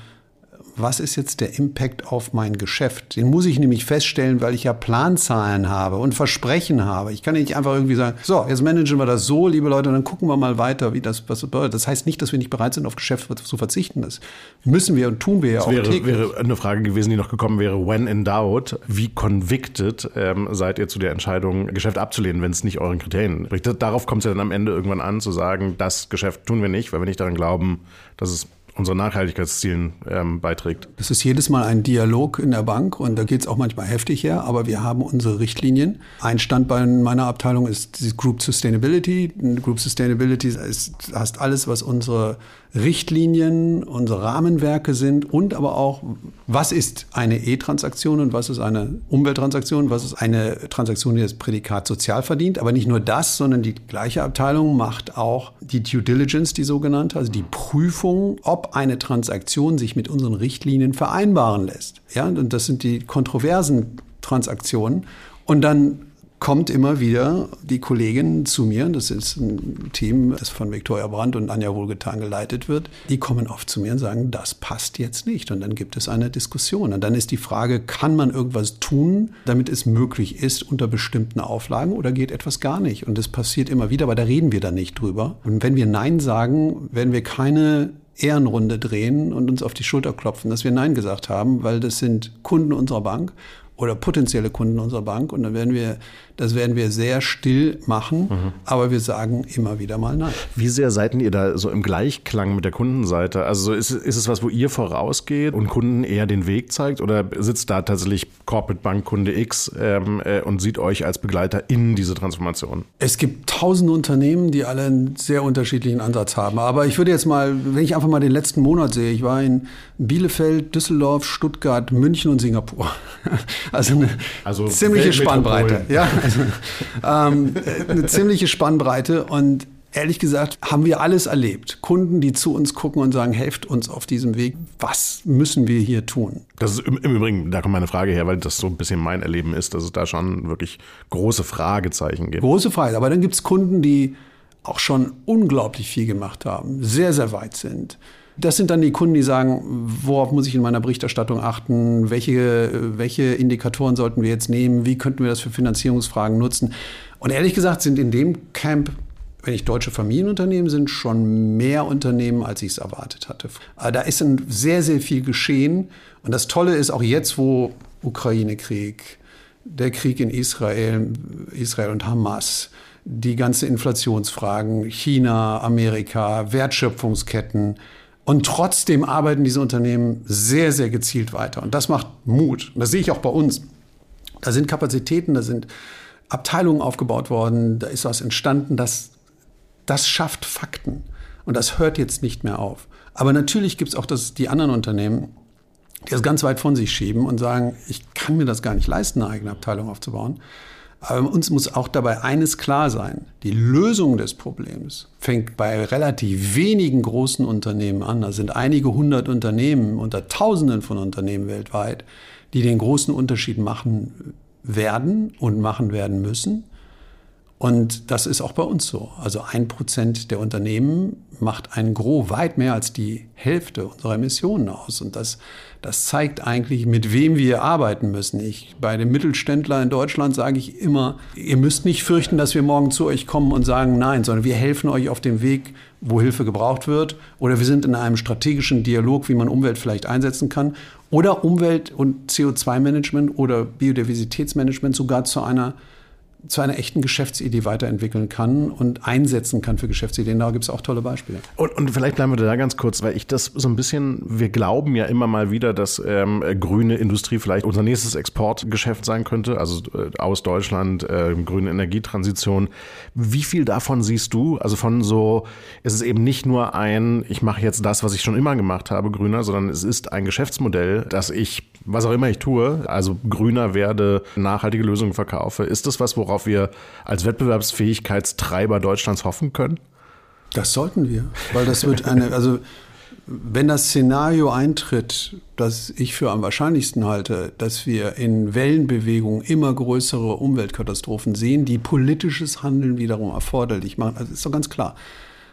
was ist jetzt der Impact auf mein Geschäft? Den muss ich nämlich feststellen, weil ich ja Planzahlen habe und Versprechen habe. Ich kann nicht einfach irgendwie sagen, so, jetzt managen wir das so, liebe Leute, und dann gucken wir mal weiter, wie das was bedeutet. Das heißt nicht, dass wir nicht bereit sind, auf Geschäft zu verzichten. Das müssen wir und tun wir ja das auch wäre, täglich. wäre eine Frage gewesen, die noch gekommen wäre, when in doubt, wie convicted ähm, seid ihr zu der Entscheidung, Geschäft abzulehnen, wenn es nicht euren Kriterien spricht? Darauf kommt es ja dann am Ende irgendwann an, zu sagen, das Geschäft tun wir nicht, weil wir nicht daran glauben, dass es unseren Nachhaltigkeitszielen ähm, beiträgt. Das ist jedes Mal ein Dialog in der Bank und da geht es auch manchmal heftig her, aber wir haben unsere Richtlinien. Ein Standbein meiner Abteilung ist die Group Sustainability. Group Sustainability ist, heißt alles, was unsere Richtlinien, unsere Rahmenwerke sind und aber auch, was ist eine E-Transaktion und was ist eine Umwelttransaktion, was ist eine Transaktion, die das Prädikat sozial verdient. Aber nicht nur das, sondern die gleiche Abteilung macht auch die Due Diligence, die sogenannte, also die Prüfung, ob eine Transaktion sich mit unseren Richtlinien vereinbaren lässt. Ja, und das sind die kontroversen Transaktionen. Und dann kommt immer wieder die Kollegin zu mir, das ist ein Team, das von Viktoria Brandt und Anja Wohlgetan geleitet wird, die kommen oft zu mir und sagen, das passt jetzt nicht. Und dann gibt es eine Diskussion. Und dann ist die Frage, kann man irgendwas tun, damit es möglich ist unter bestimmten Auflagen oder geht etwas gar nicht? Und das passiert immer wieder, aber da reden wir dann nicht drüber. Und wenn wir Nein sagen, werden wir keine Ehrenrunde drehen und uns auf die Schulter klopfen, dass wir Nein gesagt haben, weil das sind Kunden unserer Bank oder potenzielle Kunden unserer Bank. Und dann werden wir, das werden wir sehr still machen, mhm. aber wir sagen immer wieder mal nein. Wie sehr seid ihr da so im Gleichklang mit der Kundenseite? Also ist, ist es was, wo ihr vorausgeht und Kunden eher den Weg zeigt oder sitzt da tatsächlich Corporate Bank Kunde X ähm, äh, und sieht euch als Begleiter in diese Transformation? Es gibt tausende Unternehmen, die alle einen sehr unterschiedlichen Ansatz haben. Aber ich würde jetzt mal, wenn ich einfach mal den letzten Monat sehe, ich war in Bielefeld, Düsseldorf, Stuttgart, München und Singapur. [LAUGHS] Also eine also ziemliche Spannbreite. Ja, also, ähm, eine ziemliche Spannbreite und ehrlich gesagt haben wir alles erlebt. Kunden, die zu uns gucken und sagen, helft uns auf diesem Weg. Was müssen wir hier tun? Das ist im, im Übrigen, da kommt meine Frage her, weil das so ein bisschen mein Erleben ist, dass es da schon wirklich große Fragezeichen gibt. Große Frage. Aber dann gibt es Kunden, die auch schon unglaublich viel gemacht haben, sehr, sehr weit sind das sind dann die Kunden, die sagen, worauf muss ich in meiner Berichterstattung achten? Welche, welche Indikatoren sollten wir jetzt nehmen? Wie könnten wir das für Finanzierungsfragen nutzen? Und ehrlich gesagt sind in dem Camp wenn ich deutsche Familienunternehmen sind, schon mehr Unternehmen, als ich es erwartet hatte. Da ist sehr, sehr viel geschehen. Und das Tolle ist auch jetzt, wo Ukraine-Krieg, der Krieg in Israel, Israel und Hamas, die ganze Inflationsfragen, China, Amerika, Wertschöpfungsketten, und trotzdem arbeiten diese Unternehmen sehr, sehr gezielt weiter. Und das macht Mut. Und das sehe ich auch bei uns. Da sind Kapazitäten, da sind Abteilungen aufgebaut worden, da ist was entstanden, das, das schafft Fakten. Und das hört jetzt nicht mehr auf. Aber natürlich gibt es auch das, die anderen Unternehmen, die das ganz weit von sich schieben und sagen, ich kann mir das gar nicht leisten, eine eigene Abteilung aufzubauen. Aber uns muss auch dabei eines klar sein. Die Lösung des Problems fängt bei relativ wenigen großen Unternehmen an. Da sind einige hundert Unternehmen unter Tausenden von Unternehmen weltweit, die den großen Unterschied machen werden und machen werden müssen. Und das ist auch bei uns so. Also ein Prozent der Unternehmen macht ein Gros weit mehr als die Hälfte unserer Emissionen aus. Und das, das zeigt eigentlich, mit wem wir arbeiten müssen. Ich, bei dem Mittelständler in Deutschland sage ich immer, ihr müsst nicht fürchten, dass wir morgen zu euch kommen und sagen nein, sondern wir helfen euch auf dem Weg, wo Hilfe gebraucht wird. Oder wir sind in einem strategischen Dialog, wie man Umwelt vielleicht einsetzen kann. Oder Umwelt- und CO2-Management oder Biodiversitätsmanagement sogar zu einer zu einer echten Geschäftsidee weiterentwickeln kann und einsetzen kann für Geschäftsideen. Da gibt es auch tolle Beispiele. Und, und, vielleicht bleiben wir da ganz kurz, weil ich das so ein bisschen, wir glauben ja immer mal wieder, dass ähm, grüne Industrie vielleicht unser nächstes Exportgeschäft sein könnte, also äh, aus Deutschland, äh, grüne Energietransition. Wie viel davon siehst du? Also von so, ist es eben nicht nur ein, ich mache jetzt das, was ich schon immer gemacht habe, grüner, sondern es ist ein Geschäftsmodell, dass ich, was auch immer ich tue, also grüner werde, nachhaltige Lösungen verkaufe. Ist das was, worauf worauf wir als Wettbewerbsfähigkeitstreiber Deutschlands hoffen können? Das sollten wir, weil das wird eine, also wenn das Szenario eintritt, das ich für am wahrscheinlichsten halte, dass wir in Wellenbewegungen immer größere Umweltkatastrophen sehen, die politisches Handeln wiederum erforderlich machen, also ist doch ganz klar.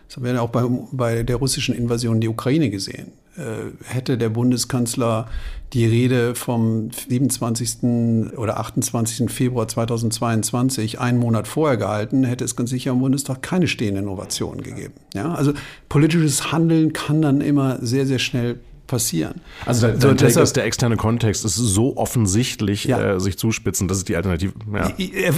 Das haben wir ja auch bei, bei der russischen Invasion in die Ukraine gesehen. Äh, hätte der Bundeskanzler die Rede vom 27. oder 28. Februar 2022 einen Monat vorher gehalten, hätte es ganz sicher im Bundestag keine stehenden Innovationen gegeben. Ja, also politisches Handeln kann dann immer sehr, sehr schnell passieren. Also dein, dein so, ist der externe Kontext ist so offensichtlich ja. äh, sich zuspitzen, das ist die Alternative. Ja.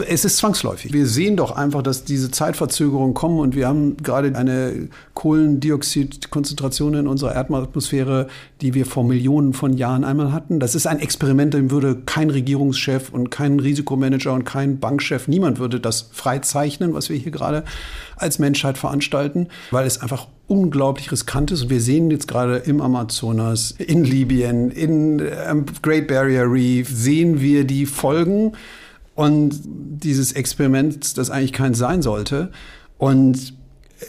Es ist zwangsläufig. Wir sehen doch einfach, dass diese Zeitverzögerungen kommen und wir haben gerade eine Kohlendioxidkonzentration in unserer Erdatmosphäre, die wir vor Millionen von Jahren einmal hatten. Das ist ein Experiment, dem würde kein Regierungschef und kein Risikomanager und kein Bankchef, niemand würde das freizeichnen, was wir hier gerade als Menschheit veranstalten, weil es einfach unglaublich riskant ist. Und wir sehen jetzt gerade im Amazonas, in Libyen, in ähm, Great Barrier Reef, sehen wir die Folgen und dieses Experiments, das eigentlich keins sein sollte. Und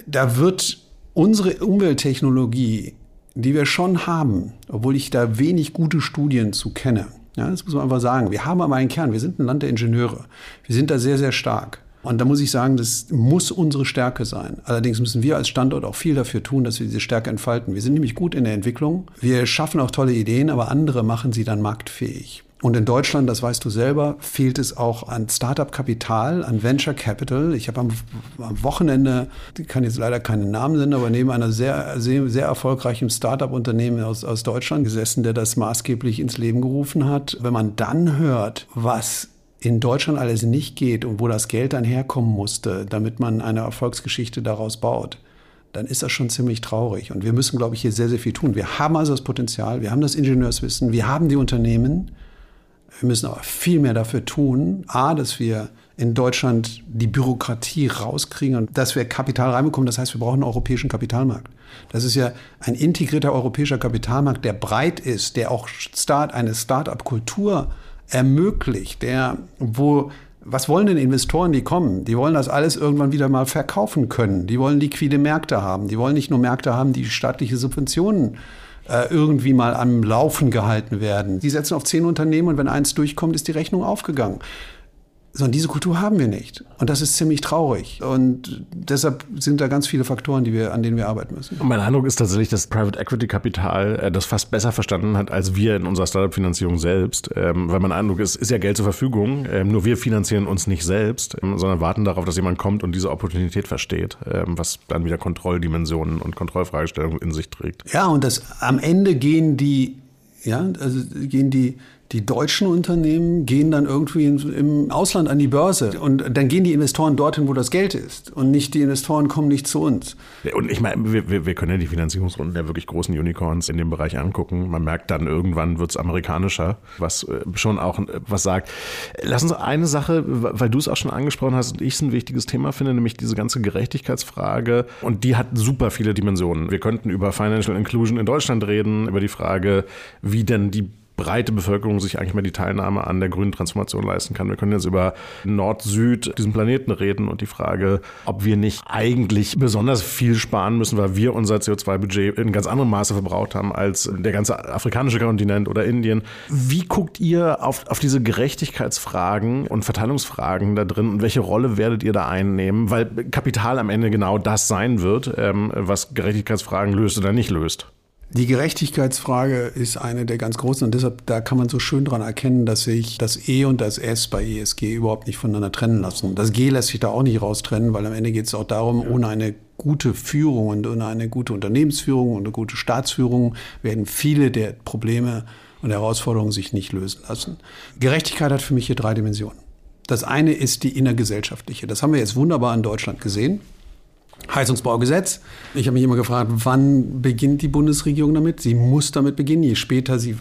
da wird unsere Umwelttechnologie, die wir schon haben, obwohl ich da wenig gute Studien zu kenne, ja, das muss man einfach sagen. Wir haben aber einen Kern. Wir sind ein Land der Ingenieure. Wir sind da sehr, sehr stark. Und da muss ich sagen, das muss unsere Stärke sein. Allerdings müssen wir als Standort auch viel dafür tun, dass wir diese Stärke entfalten. Wir sind nämlich gut in der Entwicklung. Wir schaffen auch tolle Ideen, aber andere machen sie dann marktfähig. Und in Deutschland, das weißt du selber, fehlt es auch an Startup-Kapital, an Venture Capital. Ich habe am, am, Wochenende, ich kann jetzt leider keinen Namen nennen, aber neben einer sehr, sehr, sehr erfolgreichen Startup-Unternehmen aus, aus Deutschland gesessen, der das maßgeblich ins Leben gerufen hat. Wenn man dann hört, was in Deutschland alles nicht geht und wo das Geld dann herkommen musste, damit man eine Erfolgsgeschichte daraus baut, dann ist das schon ziemlich traurig. Und wir müssen, glaube ich, hier sehr, sehr viel tun. Wir haben also das Potenzial, wir haben das Ingenieurswissen, wir haben die Unternehmen. Wir müssen aber viel mehr dafür tun, a, dass wir in Deutschland die Bürokratie rauskriegen und dass wir Kapital reinbekommen. Das heißt, wir brauchen einen europäischen Kapitalmarkt. Das ist ja ein integrierter europäischer Kapitalmarkt, der breit ist, der auch Start, eine Start-up-Kultur ermöglicht, der, wo was wollen denn Investoren, die kommen? Die wollen das alles irgendwann wieder mal verkaufen können. Die wollen liquide Märkte haben. Die wollen nicht nur Märkte haben, die staatliche Subventionen äh, irgendwie mal am Laufen gehalten werden. Die setzen auf zehn Unternehmen und wenn eins durchkommt, ist die Rechnung aufgegangen. Sondern diese Kultur haben wir nicht. Und das ist ziemlich traurig. Und deshalb sind da ganz viele Faktoren, die wir, an denen wir arbeiten müssen. Und mein Eindruck ist tatsächlich, dass Private Equity Kapital äh, das fast besser verstanden hat als wir in unserer Startup-Finanzierung selbst. Ähm, weil mein Eindruck ist, ist ja Geld zur Verfügung. Ähm, nur wir finanzieren uns nicht selbst, ähm, sondern warten darauf, dass jemand kommt und diese Opportunität versteht, ähm, was dann wieder Kontrolldimensionen und Kontrollfragestellungen in sich trägt. Ja, und das am Ende gehen die, ja, also gehen die die deutschen Unternehmen gehen dann irgendwie im Ausland an die Börse und dann gehen die Investoren dorthin, wo das Geld ist und nicht die Investoren kommen nicht zu uns. Und ich meine, wir, wir können ja die Finanzierungsrunden der wirklich großen Unicorns in dem Bereich angucken. Man merkt dann, irgendwann wird es amerikanischer, was äh, schon auch was sagt. Lass uns eine Sache, weil du es auch schon angesprochen hast und ich es ein wichtiges Thema finde, nämlich diese ganze Gerechtigkeitsfrage und die hat super viele Dimensionen. Wir könnten über Financial Inclusion in Deutschland reden, über die Frage, wie denn die breite Bevölkerung sich eigentlich mal die Teilnahme an der grünen Transformation leisten kann. Wir können jetzt über Nord-Süd, diesen Planeten reden und die Frage, ob wir nicht eigentlich besonders viel sparen müssen, weil wir unser CO2-Budget in ganz anderem Maße verbraucht haben als der ganze afrikanische Kontinent oder Indien. Wie guckt ihr auf, auf diese Gerechtigkeitsfragen und Verteilungsfragen da drin und welche Rolle werdet ihr da einnehmen? Weil Kapital am Ende genau das sein wird, ähm, was Gerechtigkeitsfragen löst oder nicht löst. Die Gerechtigkeitsfrage ist eine der ganz großen und deshalb da kann man so schön daran erkennen, dass sich das E und das S bei ESG überhaupt nicht voneinander trennen lassen. Das G lässt sich da auch nicht raustrennen, weil am Ende geht es auch darum, ohne eine gute Führung und ohne eine gute Unternehmensführung und eine gute Staatsführung werden viele der Probleme und Herausforderungen sich nicht lösen lassen. Gerechtigkeit hat für mich hier drei Dimensionen. Das eine ist die innergesellschaftliche. Das haben wir jetzt wunderbar in Deutschland gesehen. Heizungsbaugesetz. Ich habe mich immer gefragt, wann beginnt die Bundesregierung damit? Sie muss damit beginnen. Je später sie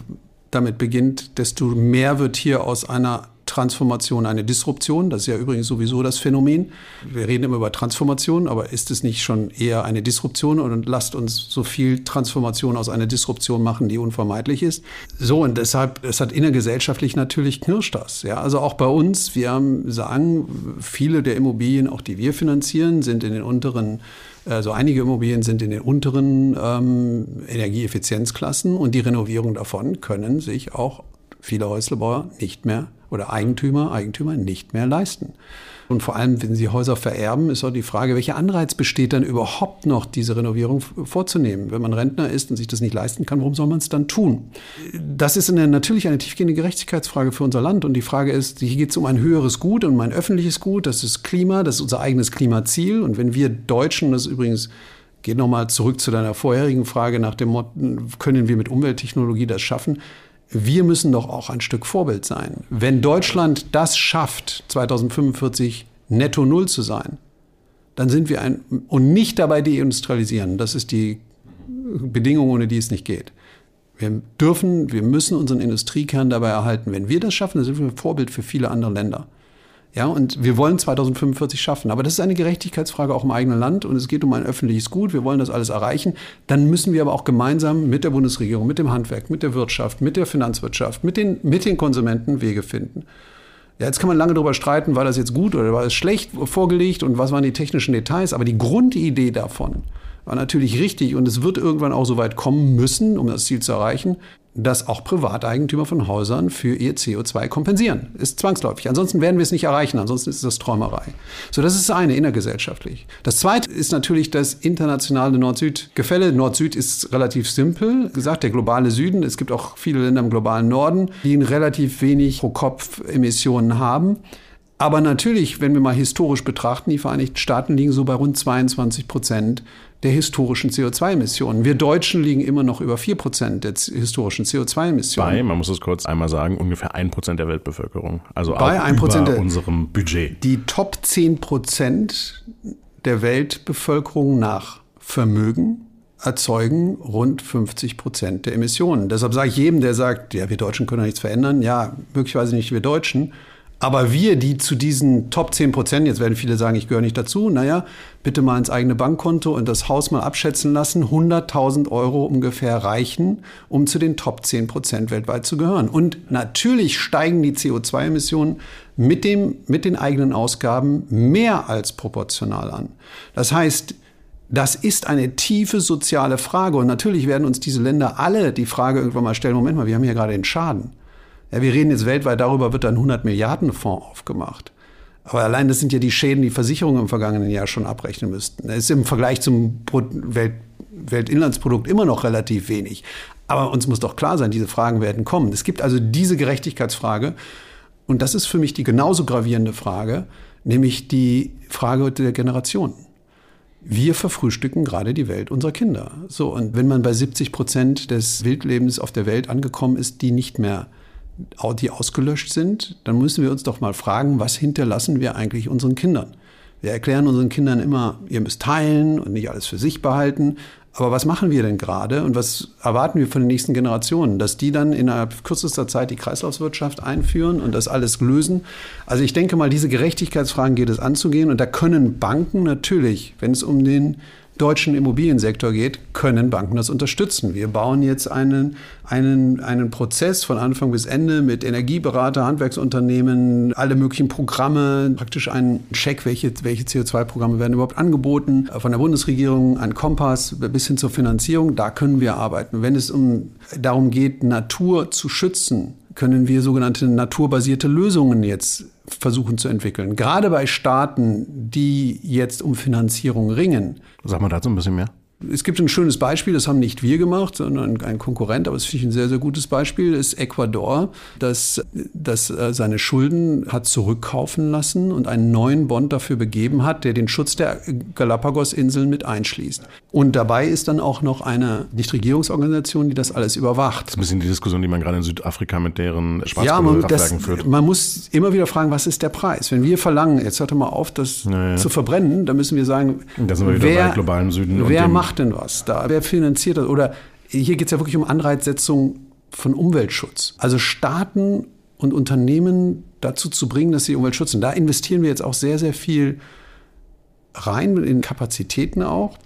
damit beginnt, desto mehr wird hier aus einer Transformation eine Disruption. Das ist ja übrigens sowieso das Phänomen. Wir reden immer über Transformation, aber ist es nicht schon eher eine Disruption? Und lasst uns so viel Transformation aus einer Disruption machen, die unvermeidlich ist. So, und deshalb, es hat innergesellschaftlich natürlich knirscht das. Ja, also auch bei uns, wir sagen, viele der Immobilien, auch die wir finanzieren, sind in den unteren also einige Immobilien sind in den unteren ähm, Energieeffizienzklassen und die Renovierung davon können sich auch viele Häuslebauer nicht mehr oder Eigentümer, Eigentümer nicht mehr leisten. Und vor allem, wenn sie Häuser vererben, ist auch die Frage, welcher Anreiz besteht dann überhaupt noch, diese Renovierung vorzunehmen? Wenn man Rentner ist und sich das nicht leisten kann, warum soll man es dann tun? Das ist eine, natürlich eine tiefgehende Gerechtigkeitsfrage für unser Land. Und die Frage ist, hier geht es um ein höheres Gut, um ein öffentliches Gut, das ist Klima, das ist unser eigenes Klimaziel. Und wenn wir Deutschen, das übrigens geht nochmal zurück zu deiner vorherigen Frage nach dem Motto, können wir mit Umwelttechnologie das schaffen? Wir müssen doch auch ein Stück Vorbild sein. Wenn Deutschland das schafft, 2045 netto Null zu sein, dann sind wir ein, und nicht dabei deindustrialisieren, das ist die Bedingung, ohne die es nicht geht. Wir dürfen, wir müssen unseren Industriekern dabei erhalten. Wenn wir das schaffen, dann sind wir ein Vorbild für viele andere Länder. Ja, und wir wollen 2045 schaffen. Aber das ist eine Gerechtigkeitsfrage auch im eigenen Land und es geht um ein öffentliches Gut. Wir wollen das alles erreichen. Dann müssen wir aber auch gemeinsam mit der Bundesregierung, mit dem Handwerk, mit der Wirtschaft, mit der Finanzwirtschaft, mit den, mit den Konsumenten Wege finden. Ja, jetzt kann man lange darüber streiten, war das jetzt gut oder war es schlecht vorgelegt und was waren die technischen Details. Aber die Grundidee davon war natürlich richtig und es wird irgendwann auch so weit kommen müssen, um das Ziel zu erreichen, dass auch Privateigentümer von Häusern für ihr CO2 kompensieren. Ist zwangsläufig. Ansonsten werden wir es nicht erreichen. Ansonsten ist das Träumerei. So, das ist das eine innergesellschaftlich. Das zweite ist natürlich das internationale Nord-Süd-Gefälle. Nord-Süd ist relativ simpel gesagt. Der globale Süden. Es gibt auch viele Länder im globalen Norden, die relativ wenig pro Kopf Emissionen haben. Aber natürlich, wenn wir mal historisch betrachten, die Vereinigten Staaten liegen so bei rund 22 Prozent der historischen CO2-Emissionen. Wir Deutschen liegen immer noch über 4 Prozent der historischen CO2-Emissionen. Bei, man muss es kurz einmal sagen, ungefähr 1 Prozent der Weltbevölkerung. Also bei auch 1 über der, unserem Budget. Die Top 10 Prozent der Weltbevölkerung nach Vermögen erzeugen rund 50 Prozent der Emissionen. Deshalb sage ich jedem, der sagt, ja, wir Deutschen können ja nichts verändern. Ja, möglicherweise nicht wir Deutschen. Aber wir, die zu diesen Top 10 Prozent, jetzt werden viele sagen, ich gehöre nicht dazu, naja, bitte mal ins eigene Bankkonto und das Haus mal abschätzen lassen, 100.000 Euro ungefähr reichen, um zu den Top 10 Prozent weltweit zu gehören. Und natürlich steigen die CO2-Emissionen mit, dem, mit den eigenen Ausgaben mehr als proportional an. Das heißt, das ist eine tiefe soziale Frage. Und natürlich werden uns diese Länder alle die Frage irgendwann mal stellen, Moment mal, wir haben hier gerade den Schaden. Ja, wir reden jetzt weltweit darüber, wird ein 100 Milliarden Fonds aufgemacht. Aber allein das sind ja die Schäden, die Versicherungen im vergangenen Jahr schon abrechnen müssten. Das ist im Vergleich zum Welt Weltinlandsprodukt immer noch relativ wenig. Aber uns muss doch klar sein, diese Fragen werden kommen. Es gibt also diese Gerechtigkeitsfrage. Und das ist für mich die genauso gravierende Frage, nämlich die Frage der Generationen. Wir verfrühstücken gerade die Welt unserer Kinder. So, und wenn man bei 70 Prozent des Wildlebens auf der Welt angekommen ist, die nicht mehr die ausgelöscht sind, dann müssen wir uns doch mal fragen, was hinterlassen wir eigentlich unseren Kindern? Wir erklären unseren Kindern immer, ihr müsst teilen und nicht alles für sich behalten. Aber was machen wir denn gerade und was erwarten wir von den nächsten Generationen? Dass die dann innerhalb kürzester Zeit die Kreislaufswirtschaft einführen und das alles lösen? Also ich denke mal, diese Gerechtigkeitsfragen geht es anzugehen und da können Banken natürlich, wenn es um den deutschen Immobiliensektor geht, können Banken das unterstützen. Wir bauen jetzt einen, einen, einen Prozess von Anfang bis Ende mit Energieberater, Handwerksunternehmen, alle möglichen Programme, praktisch einen Check, welche, welche CO2-Programme werden überhaupt angeboten, von der Bundesregierung, ein Kompass bis hin zur Finanzierung. Da können wir arbeiten. Wenn es um, darum geht, Natur zu schützen, können wir sogenannte naturbasierte Lösungen jetzt versuchen zu entwickeln. Gerade bei Staaten, die jetzt um Finanzierung ringen. Sag mal dazu ein bisschen mehr. Es gibt ein schönes Beispiel, das haben nicht wir gemacht, sondern ein Konkurrent, aber es finde ich ein sehr, sehr gutes Beispiel, ist Ecuador, das, das äh, seine Schulden hat zurückkaufen lassen und einen neuen Bond dafür begeben hat, der den Schutz der Galapagos-Inseln mit einschließt. Und dabei ist dann auch noch eine Nichtregierungsorganisation, die das alles überwacht. Das ist ein bisschen die Diskussion, die man gerade in Südafrika mit deren Schwarzkohlekraftwerken ja, führt. Man muss immer wieder fragen, was ist der Preis? Wenn wir verlangen, jetzt hört mal auf, das naja. zu verbrennen, dann müssen wir sagen, da sind wir wieder wer, bei globalen Süden. Wer macht macht denn was da? Wer finanziert das? Oder hier geht es ja wirklich um Anreizsetzung von Umweltschutz. Also Staaten und Unternehmen dazu zu bringen, dass sie Umwelt schützen. Da investieren wir jetzt auch sehr, sehr viel rein in Kapazitäten auch.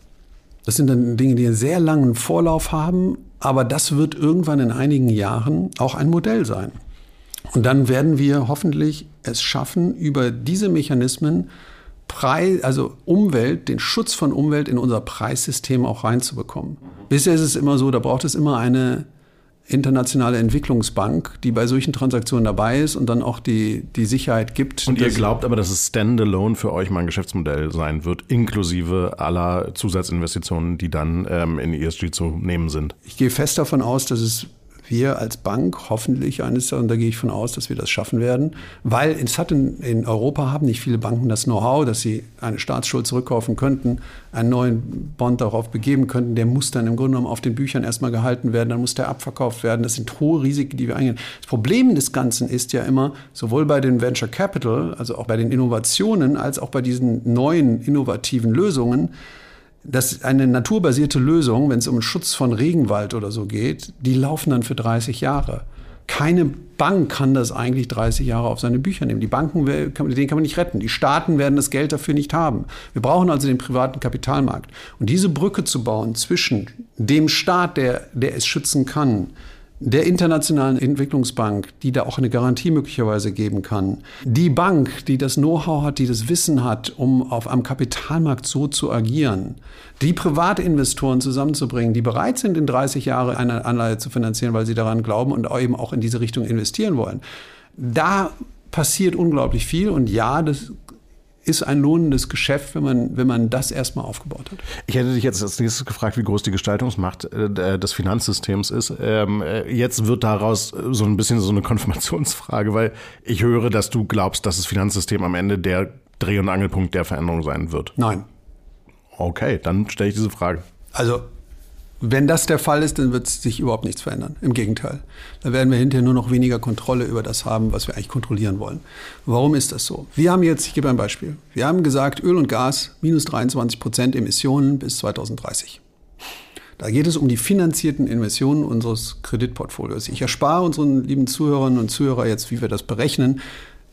Das sind dann Dinge, die einen sehr langen Vorlauf haben, aber das wird irgendwann in einigen Jahren auch ein Modell sein. Und dann werden wir hoffentlich es schaffen, über diese Mechanismen Preis, also Umwelt, den Schutz von Umwelt in unser Preissystem auch reinzubekommen. Bisher ist es immer so, da braucht es immer eine internationale Entwicklungsbank, die bei solchen Transaktionen dabei ist und dann auch die, die Sicherheit gibt. Und ihr glaubt aber, dass es standalone für euch mal ein Geschäftsmodell sein wird, inklusive aller Zusatzinvestitionen, die dann ähm, in ESG zu nehmen sind? Ich gehe fest davon aus, dass es wir als Bank hoffentlich eines, und da gehe ich von aus, dass wir das schaffen werden, weil es hat in, in Europa haben nicht viele Banken das Know-how, dass sie eine Staatsschuld zurückkaufen könnten, einen neuen Bond darauf begeben könnten. Der muss dann im Grunde genommen auf den Büchern erstmal gehalten werden, dann muss der abverkauft werden. Das sind hohe Risiken, die wir eingehen. Das Problem des Ganzen ist ja immer, sowohl bei den Venture Capital, also auch bei den Innovationen, als auch bei diesen neuen innovativen Lösungen, dass eine naturbasierte Lösung, wenn es um Schutz von Regenwald oder so geht, die laufen dann für 30 Jahre. Keine Bank kann das eigentlich 30 Jahre auf seine Bücher nehmen. Die Banken, den kann man nicht retten. Die Staaten werden das Geld dafür nicht haben. Wir brauchen also den privaten Kapitalmarkt. Und diese Brücke zu bauen zwischen dem Staat, der, der es schützen kann, der Internationalen Entwicklungsbank, die da auch eine Garantie möglicherweise geben kann, die Bank, die das Know-how hat, die das Wissen hat, um auf einem Kapitalmarkt so zu agieren, die Privatinvestoren zusammenzubringen, die bereit sind, in 30 Jahre eine Anleihe zu finanzieren, weil sie daran glauben und eben auch in diese Richtung investieren wollen. Da passiert unglaublich viel und ja, das ist ein lohnendes Geschäft, wenn man, wenn man das erstmal aufgebaut hat. Ich hätte dich jetzt als nächstes gefragt, wie groß die Gestaltungsmacht äh, des Finanzsystems ist. Ähm, äh, jetzt wird daraus so ein bisschen so eine Konfirmationsfrage, weil ich höre, dass du glaubst, dass das Finanzsystem am Ende der Dreh- und Angelpunkt der Veränderung sein wird. Nein. Okay, dann stelle ich diese Frage. Also wenn das der Fall ist, dann wird sich überhaupt nichts verändern. Im Gegenteil. Da werden wir hinterher nur noch weniger Kontrolle über das haben, was wir eigentlich kontrollieren wollen. Warum ist das so? Wir haben jetzt, ich gebe ein Beispiel. Wir haben gesagt, Öl und Gas minus 23 Prozent Emissionen bis 2030. Da geht es um die finanzierten Emissionen unseres Kreditportfolios. Ich erspare unseren lieben Zuhörerinnen und Zuhörern jetzt, wie wir das berechnen.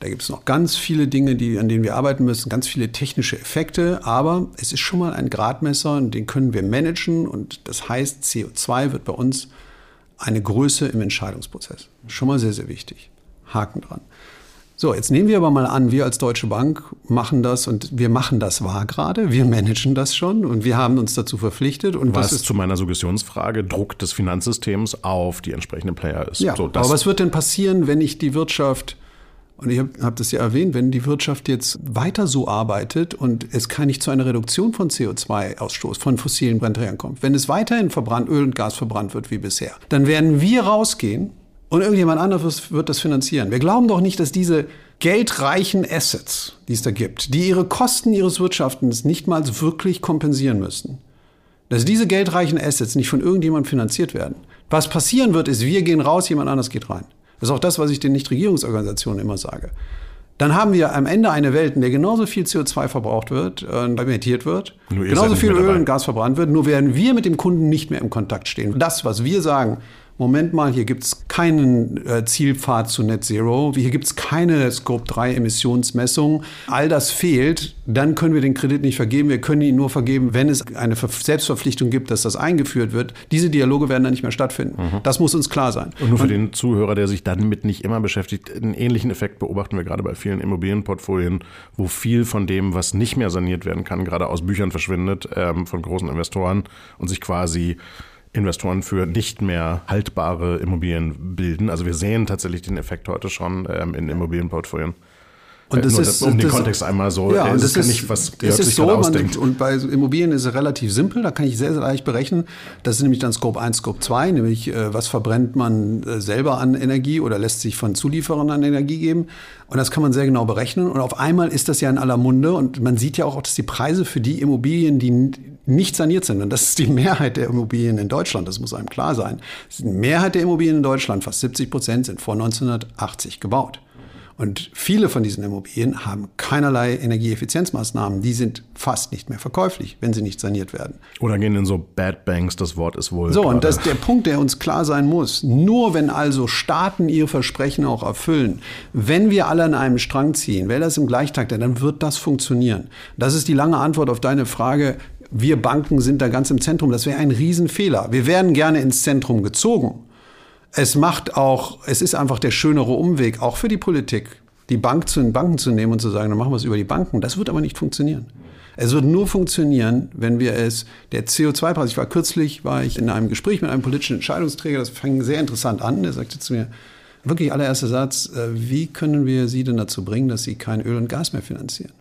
Da gibt es noch ganz viele Dinge, die, an denen wir arbeiten müssen, ganz viele technische Effekte, aber es ist schon mal ein Gradmesser und den können wir managen und das heißt, CO2 wird bei uns eine Größe im Entscheidungsprozess. Schon mal sehr, sehr wichtig. Haken dran. So, jetzt nehmen wir aber mal an, wir als Deutsche Bank machen das und wir machen das wahr gerade, wir managen das schon und wir haben uns dazu verpflichtet. Und was, was ist zu meiner Suggestionsfrage Druck des Finanzsystems auf die entsprechenden Player ist. Ja, so, aber was wird denn passieren, wenn ich die Wirtschaft und ich habe hab das ja erwähnt, wenn die Wirtschaft jetzt weiter so arbeitet und es kann nicht zu einer Reduktion von CO2-Ausstoß von fossilen Brennträgern kommt, wenn es weiterhin verbrannt, Öl und Gas verbrannt wird wie bisher, dann werden wir rausgehen und irgendjemand anderes wird das finanzieren. Wir glauben doch nicht, dass diese geldreichen Assets, die es da gibt, die ihre Kosten ihres Wirtschaftens nicht mal wirklich kompensieren müssen, dass diese geldreichen Assets nicht von irgendjemandem finanziert werden. Was passieren wird, ist, wir gehen raus, jemand anderes geht rein. Das ist auch das, was ich den Nichtregierungsorganisationen immer sage. Dann haben wir am Ende eine Welt, in der genauso viel CO2 verbraucht wird, äh, emittiert wird, genauso viel Öl und Gas verbrannt wird, nur werden wir mit dem Kunden nicht mehr im Kontakt stehen. Das, was wir sagen, Moment mal, hier gibt es keinen äh, Zielpfad zu Net Zero, hier gibt es keine Scope 3 Emissionsmessung, all das fehlt, dann können wir den Kredit nicht vergeben. Wir können ihn nur vergeben, wenn es eine Selbstverpflichtung gibt, dass das eingeführt wird. Diese Dialoge werden dann nicht mehr stattfinden. Mhm. Das muss uns klar sein. Und nur für Und, den Zuhörer, der sich damit nicht immer beschäftigt, einen ähnlichen Effekt beobachten wir gerade bei vielen Immobilienportfolien, wo viel von dem, was nicht mehr saniert werden kann, gerade aus Büchern verschwindet ähm, von großen Investoren und sich quasi Investoren für nicht mehr haltbare Immobilien bilden. Also wir sehen tatsächlich den Effekt heute schon ähm, in Immobilienportfolien. Und das Nur ist, um den Kontext einmal so, ja, das ist nicht, was Jörg sich so, ausdenkt. Man, und bei Immobilien ist es relativ simpel, da kann ich sehr, sehr leicht berechnen. Das ist nämlich dann Scope 1, Scope 2, nämlich äh, was verbrennt man äh, selber an Energie oder lässt sich von Zulieferern an Energie geben. Und das kann man sehr genau berechnen. Und auf einmal ist das ja in aller Munde und man sieht ja auch, dass die Preise für die Immobilien, die nicht saniert sind. Und das ist die Mehrheit der Immobilien in Deutschland. Das muss einem klar sein. Die Mehrheit der Immobilien in Deutschland, fast 70 Prozent, sind vor 1980 gebaut. Und viele von diesen Immobilien haben keinerlei Energieeffizienzmaßnahmen. Die sind fast nicht mehr verkäuflich, wenn sie nicht saniert werden. Oder gehen in so Bad Banks, das Wort ist wohl. So, gerade. und das ist der Punkt, der uns klar sein muss. Nur wenn also Staaten ihr Versprechen auch erfüllen, wenn wir alle an einem Strang ziehen, wer das im Gleichtakt, dann wird das funktionieren. Das ist die lange Antwort auf deine Frage, wir Banken sind da ganz im Zentrum. Das wäre ein Riesenfehler. Wir werden gerne ins Zentrum gezogen. Es macht auch, es ist einfach der schönere Umweg, auch für die Politik, die Bank zu den Banken zu nehmen und zu sagen, dann machen wir es über die Banken. Das wird aber nicht funktionieren. Es wird nur funktionieren, wenn wir es, der CO2-Preis, ich war kürzlich, war ich in einem Gespräch mit einem politischen Entscheidungsträger, das fing sehr interessant an, der sagte zu mir, wirklich allererster Satz, äh, wie können wir Sie denn dazu bringen, dass Sie kein Öl und Gas mehr finanzieren?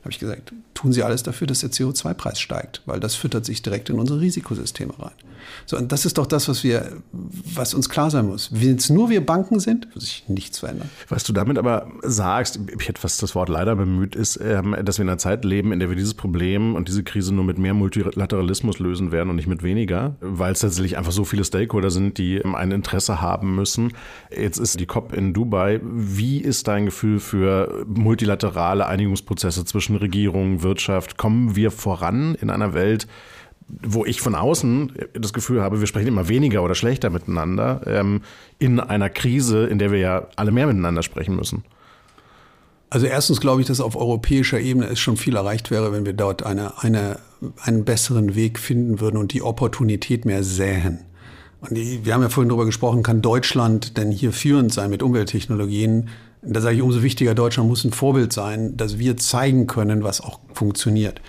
Habe ich gesagt, tun Sie alles dafür, dass der CO2-Preis steigt, weil das füttert sich direkt in unsere Risikosysteme rein. So, und das ist doch das, was wir, was uns klar sein muss. Wenn es nur wir Banken sind, wird sich nichts verändern. Was du damit aber sagst, ich hätte fast das Wort leider bemüht, ist, ähm, dass wir in einer Zeit leben, in der wir dieses Problem und diese Krise nur mit mehr Multilateralismus lösen werden und nicht mit weniger, weil es tatsächlich einfach so viele Stakeholder sind, die ein Interesse haben müssen. Jetzt ist die COP in Dubai. Wie ist dein Gefühl für multilaterale Einigungsprozesse zwischen Regierung, Wirtschaft? Kommen wir voran in einer Welt, wo ich von außen das Gefühl habe, wir sprechen immer weniger oder schlechter miteinander, ähm, in einer Krise, in der wir ja alle mehr miteinander sprechen müssen? Also erstens glaube ich, dass auf europäischer Ebene es schon viel erreicht wäre, wenn wir dort eine, eine, einen besseren Weg finden würden und die Opportunität mehr sähen. Und die, wir haben ja vorhin darüber gesprochen, kann Deutschland denn hier führend sein mit Umwelttechnologien? Da sage ich, umso wichtiger, Deutschland muss ein Vorbild sein, dass wir zeigen können, was auch funktioniert.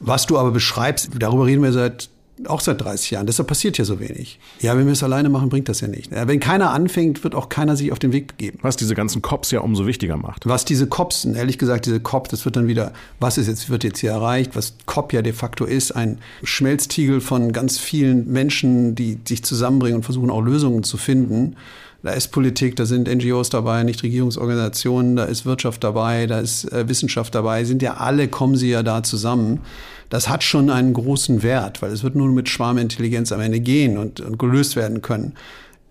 Was du aber beschreibst, darüber reden wir seit auch seit 30 Jahren. Deshalb passiert hier so wenig. Ja, wenn wir es alleine machen, bringt das ja nicht. Wenn keiner anfängt, wird auch keiner sich auf den Weg begeben. Was diese ganzen Cops ja umso wichtiger macht. Was diese Cops, ehrlich gesagt, diese Cop, das wird dann wieder, was ist jetzt, wird jetzt hier erreicht, was Cop ja de facto ist, ein Schmelztiegel von ganz vielen Menschen, die sich zusammenbringen und versuchen auch Lösungen zu finden. Da ist Politik, da sind NGOs dabei, Nichtregierungsorganisationen, da ist Wirtschaft dabei, da ist äh, Wissenschaft dabei, sind ja alle, kommen sie ja da zusammen. Das hat schon einen großen Wert, weil es wird nur mit Schwarmintelligenz am Ende gehen und, und gelöst werden können.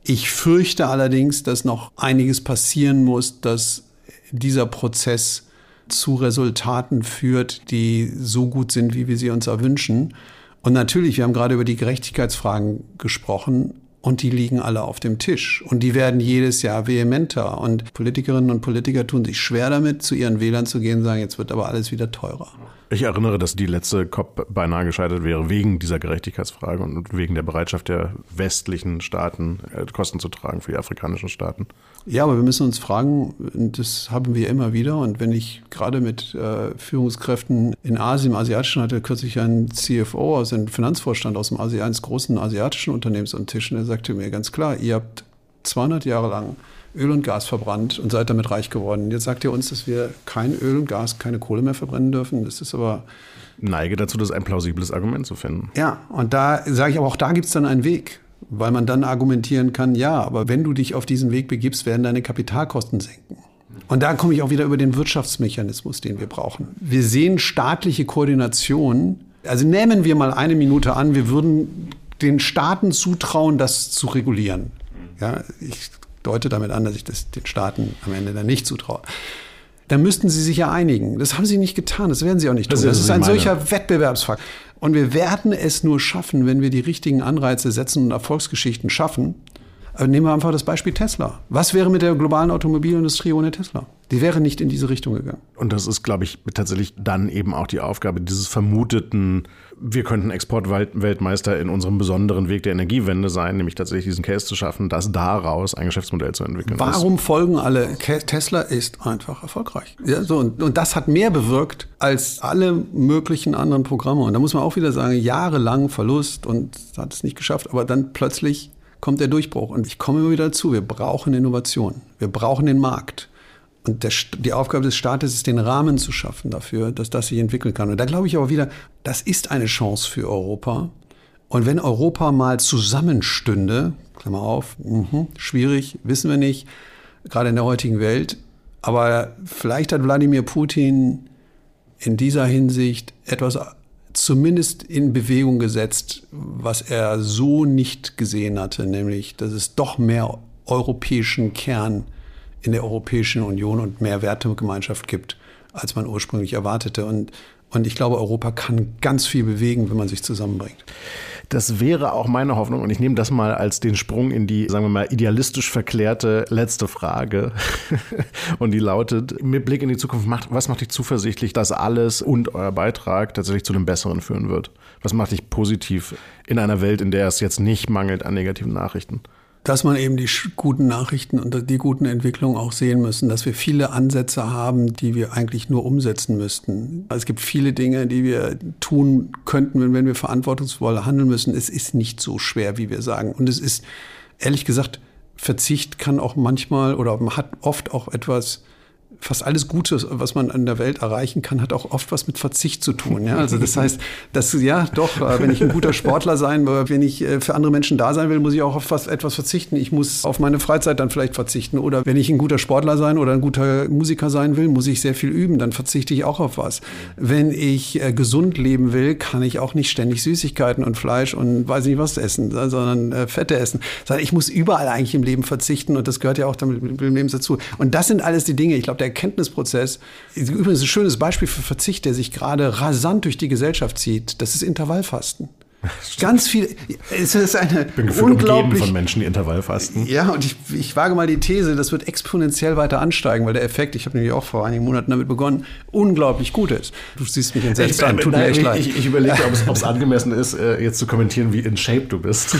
Ich fürchte allerdings, dass noch einiges passieren muss, dass dieser Prozess zu Resultaten führt, die so gut sind, wie wir sie uns erwünschen. Und natürlich, wir haben gerade über die Gerechtigkeitsfragen gesprochen. Und die liegen alle auf dem Tisch. Und die werden jedes Jahr vehementer. Und Politikerinnen und Politiker tun sich schwer damit, zu ihren Wählern zu gehen und sagen, jetzt wird aber alles wieder teurer. Ich erinnere, dass die letzte COP beinahe gescheitert wäre wegen dieser Gerechtigkeitsfrage und wegen der Bereitschaft der westlichen Staaten, äh, Kosten zu tragen für die afrikanischen Staaten. Ja, aber wir müssen uns fragen, das haben wir immer wieder. Und wenn ich gerade mit äh, Führungskräften in Asien, im Asiatischen, hatte kürzlich einen CFO aus dem Finanzvorstand aus dem Asi eines großen asiatischen Unternehmens am Tisch und der sagte mir ganz klar, ihr habt 200 Jahre lang Öl und Gas verbrannt und seid damit reich geworden. Jetzt sagt ihr uns, dass wir kein Öl und Gas, keine Kohle mehr verbrennen dürfen. Das ist aber. Neige dazu, das ein plausibles Argument zu finden. Ja, und da sage ich aber auch, da gibt es dann einen Weg. Weil man dann argumentieren kann, ja, aber wenn du dich auf diesen Weg begibst, werden deine Kapitalkosten senken. Und da komme ich auch wieder über den Wirtschaftsmechanismus, den wir brauchen. Wir sehen staatliche Koordination. Also nehmen wir mal eine Minute an, wir würden den Staaten zutrauen, das zu regulieren. Ja, ich deute damit an, dass ich das den Staaten am Ende dann nicht zutraue. Dann müssten sie sich ja einigen. Das haben sie nicht getan, das werden sie auch nicht tun. Das ist, das ist ein solcher Wettbewerbsfakt. Und wir werden es nur schaffen, wenn wir die richtigen Anreize setzen und Erfolgsgeschichten schaffen. Nehmen wir einfach das Beispiel Tesla. Was wäre mit der globalen Automobilindustrie ohne Tesla? Die wäre nicht in diese Richtung gegangen. Und das ist, glaube ich, tatsächlich dann eben auch die Aufgabe dieses vermuteten, wir könnten Exportweltmeister in unserem besonderen Weg der Energiewende sein, nämlich tatsächlich diesen Case zu schaffen, das daraus ein Geschäftsmodell zu entwickeln. Warum ist. folgen alle? Tesla ist einfach erfolgreich. Ja, so, und, und das hat mehr bewirkt als alle möglichen anderen Programme. Und da muss man auch wieder sagen, jahrelang Verlust und hat es nicht geschafft, aber dann plötzlich kommt der Durchbruch. Und ich komme immer wieder dazu, wir brauchen Innovation. Wir brauchen den Markt. Und der, die Aufgabe des Staates ist, den Rahmen zu schaffen dafür, dass das sich entwickeln kann. Und da glaube ich aber wieder, das ist eine Chance für Europa. Und wenn Europa mal zusammenstünde, Klammer auf, mh, schwierig, wissen wir nicht, gerade in der heutigen Welt, aber vielleicht hat Wladimir Putin in dieser Hinsicht etwas zumindest in Bewegung gesetzt, was er so nicht gesehen hatte, nämlich, dass es doch mehr europäischen Kern gibt in der Europäischen Union und mehr Wertegemeinschaft gibt, als man ursprünglich erwartete. Und, und ich glaube, Europa kann ganz viel bewegen, wenn man sich zusammenbringt. Das wäre auch meine Hoffnung und ich nehme das mal als den Sprung in die, sagen wir mal, idealistisch verklärte letzte Frage. [LAUGHS] und die lautet, mit Blick in die Zukunft, macht, was macht dich zuversichtlich, dass alles und euer Beitrag tatsächlich zu dem Besseren führen wird? Was macht dich positiv in einer Welt, in der es jetzt nicht mangelt an negativen Nachrichten? Dass man eben die guten Nachrichten und die guten Entwicklungen auch sehen müssen, dass wir viele Ansätze haben, die wir eigentlich nur umsetzen müssten. Es gibt viele Dinge, die wir tun könnten, wenn wir verantwortungsvoll handeln müssen. Es ist nicht so schwer, wie wir sagen. Und es ist, ehrlich gesagt, Verzicht kann auch manchmal oder hat oft auch etwas fast alles Gute, was man in der Welt erreichen kann, hat auch oft was mit Verzicht zu tun. Ja? Also das heißt, dass ja doch, äh, wenn ich ein guter Sportler sein, wenn ich äh, für andere Menschen da sein will, muss ich auch auf was, etwas verzichten. Ich muss auf meine Freizeit dann vielleicht verzichten. Oder wenn ich ein guter Sportler sein oder ein guter Musiker sein will, muss ich sehr viel üben. Dann verzichte ich auch auf was. Wenn ich äh, gesund leben will, kann ich auch nicht ständig Süßigkeiten und Fleisch und weiß nicht was essen, sondern Fette essen. Ich muss überall eigentlich im Leben verzichten und das gehört ja auch damit mit dem Leben dazu. Und das sind alles die Dinge. Ich glaube, der Erkenntnisprozess, übrigens ein schönes Beispiel für Verzicht, der sich gerade rasant durch die Gesellschaft zieht, das ist Intervallfasten. [LAUGHS] Ganz viel. Es ist eine ich bin unglaublich von Menschen, die Intervallfasten. Ja, und ich, ich wage mal die These, das wird exponentiell weiter ansteigen, weil der Effekt, ich habe nämlich auch vor einigen Monaten damit begonnen, unglaublich gut ist. Du siehst mich entsetzt an, tut mir echt leid. Ich, ich überlege, ob es angemessen ist, äh, jetzt zu kommentieren, wie in Shape du bist.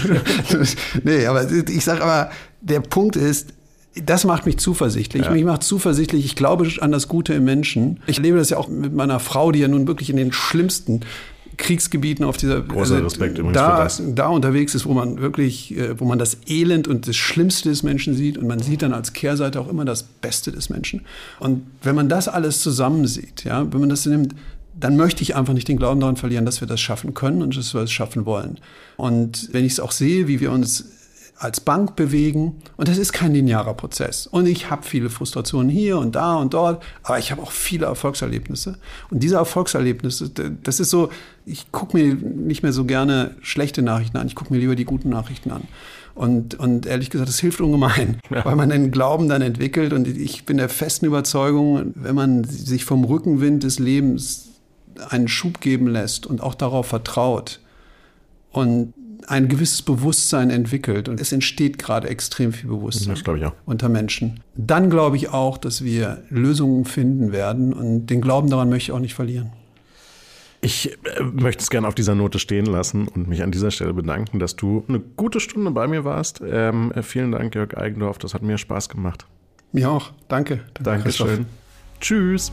[LAUGHS] nee, aber ich sage aber, der Punkt ist, das macht mich zuversichtlich. Ja. Mich macht zuversichtlich, ich glaube an das Gute im Menschen. Ich lebe das ja auch mit meiner Frau, die ja nun wirklich in den schlimmsten Kriegsgebieten auf dieser Großer also Respekt übrigens da, für das. da unterwegs ist, wo man wirklich, äh, wo man das Elend und das Schlimmste des Menschen sieht und man sieht dann als Kehrseite auch immer das Beste des Menschen. Und wenn man das alles zusammensieht, ja, wenn man das nimmt, dann möchte ich einfach nicht den Glauben daran verlieren, dass wir das schaffen können und dass wir es schaffen wollen. Und wenn ich es auch sehe, wie wir uns als Bank bewegen. Und das ist kein linearer Prozess. Und ich habe viele Frustrationen hier und da und dort, aber ich habe auch viele Erfolgserlebnisse. Und diese Erfolgserlebnisse, das ist so, ich gucke mir nicht mehr so gerne schlechte Nachrichten an, ich gucke mir lieber die guten Nachrichten an. Und, und ehrlich gesagt, das hilft ungemein, [LAUGHS] ja. weil man den Glauben dann entwickelt. Und ich bin der festen Überzeugung, wenn man sich vom Rückenwind des Lebens einen Schub geben lässt und auch darauf vertraut und ein gewisses Bewusstsein entwickelt und es entsteht gerade extrem viel Bewusstsein unter Menschen. Dann glaube ich auch, dass wir Lösungen finden werden und den Glauben daran möchte ich auch nicht verlieren. Ich äh, möchte es gerne auf dieser Note stehen lassen und mich an dieser Stelle bedanken, dass du eine gute Stunde bei mir warst. Ähm, äh, vielen Dank, Jörg Eigendorf. Das hat mir Spaß gemacht. Mir auch. Danke. Dankeschön. Tschüss.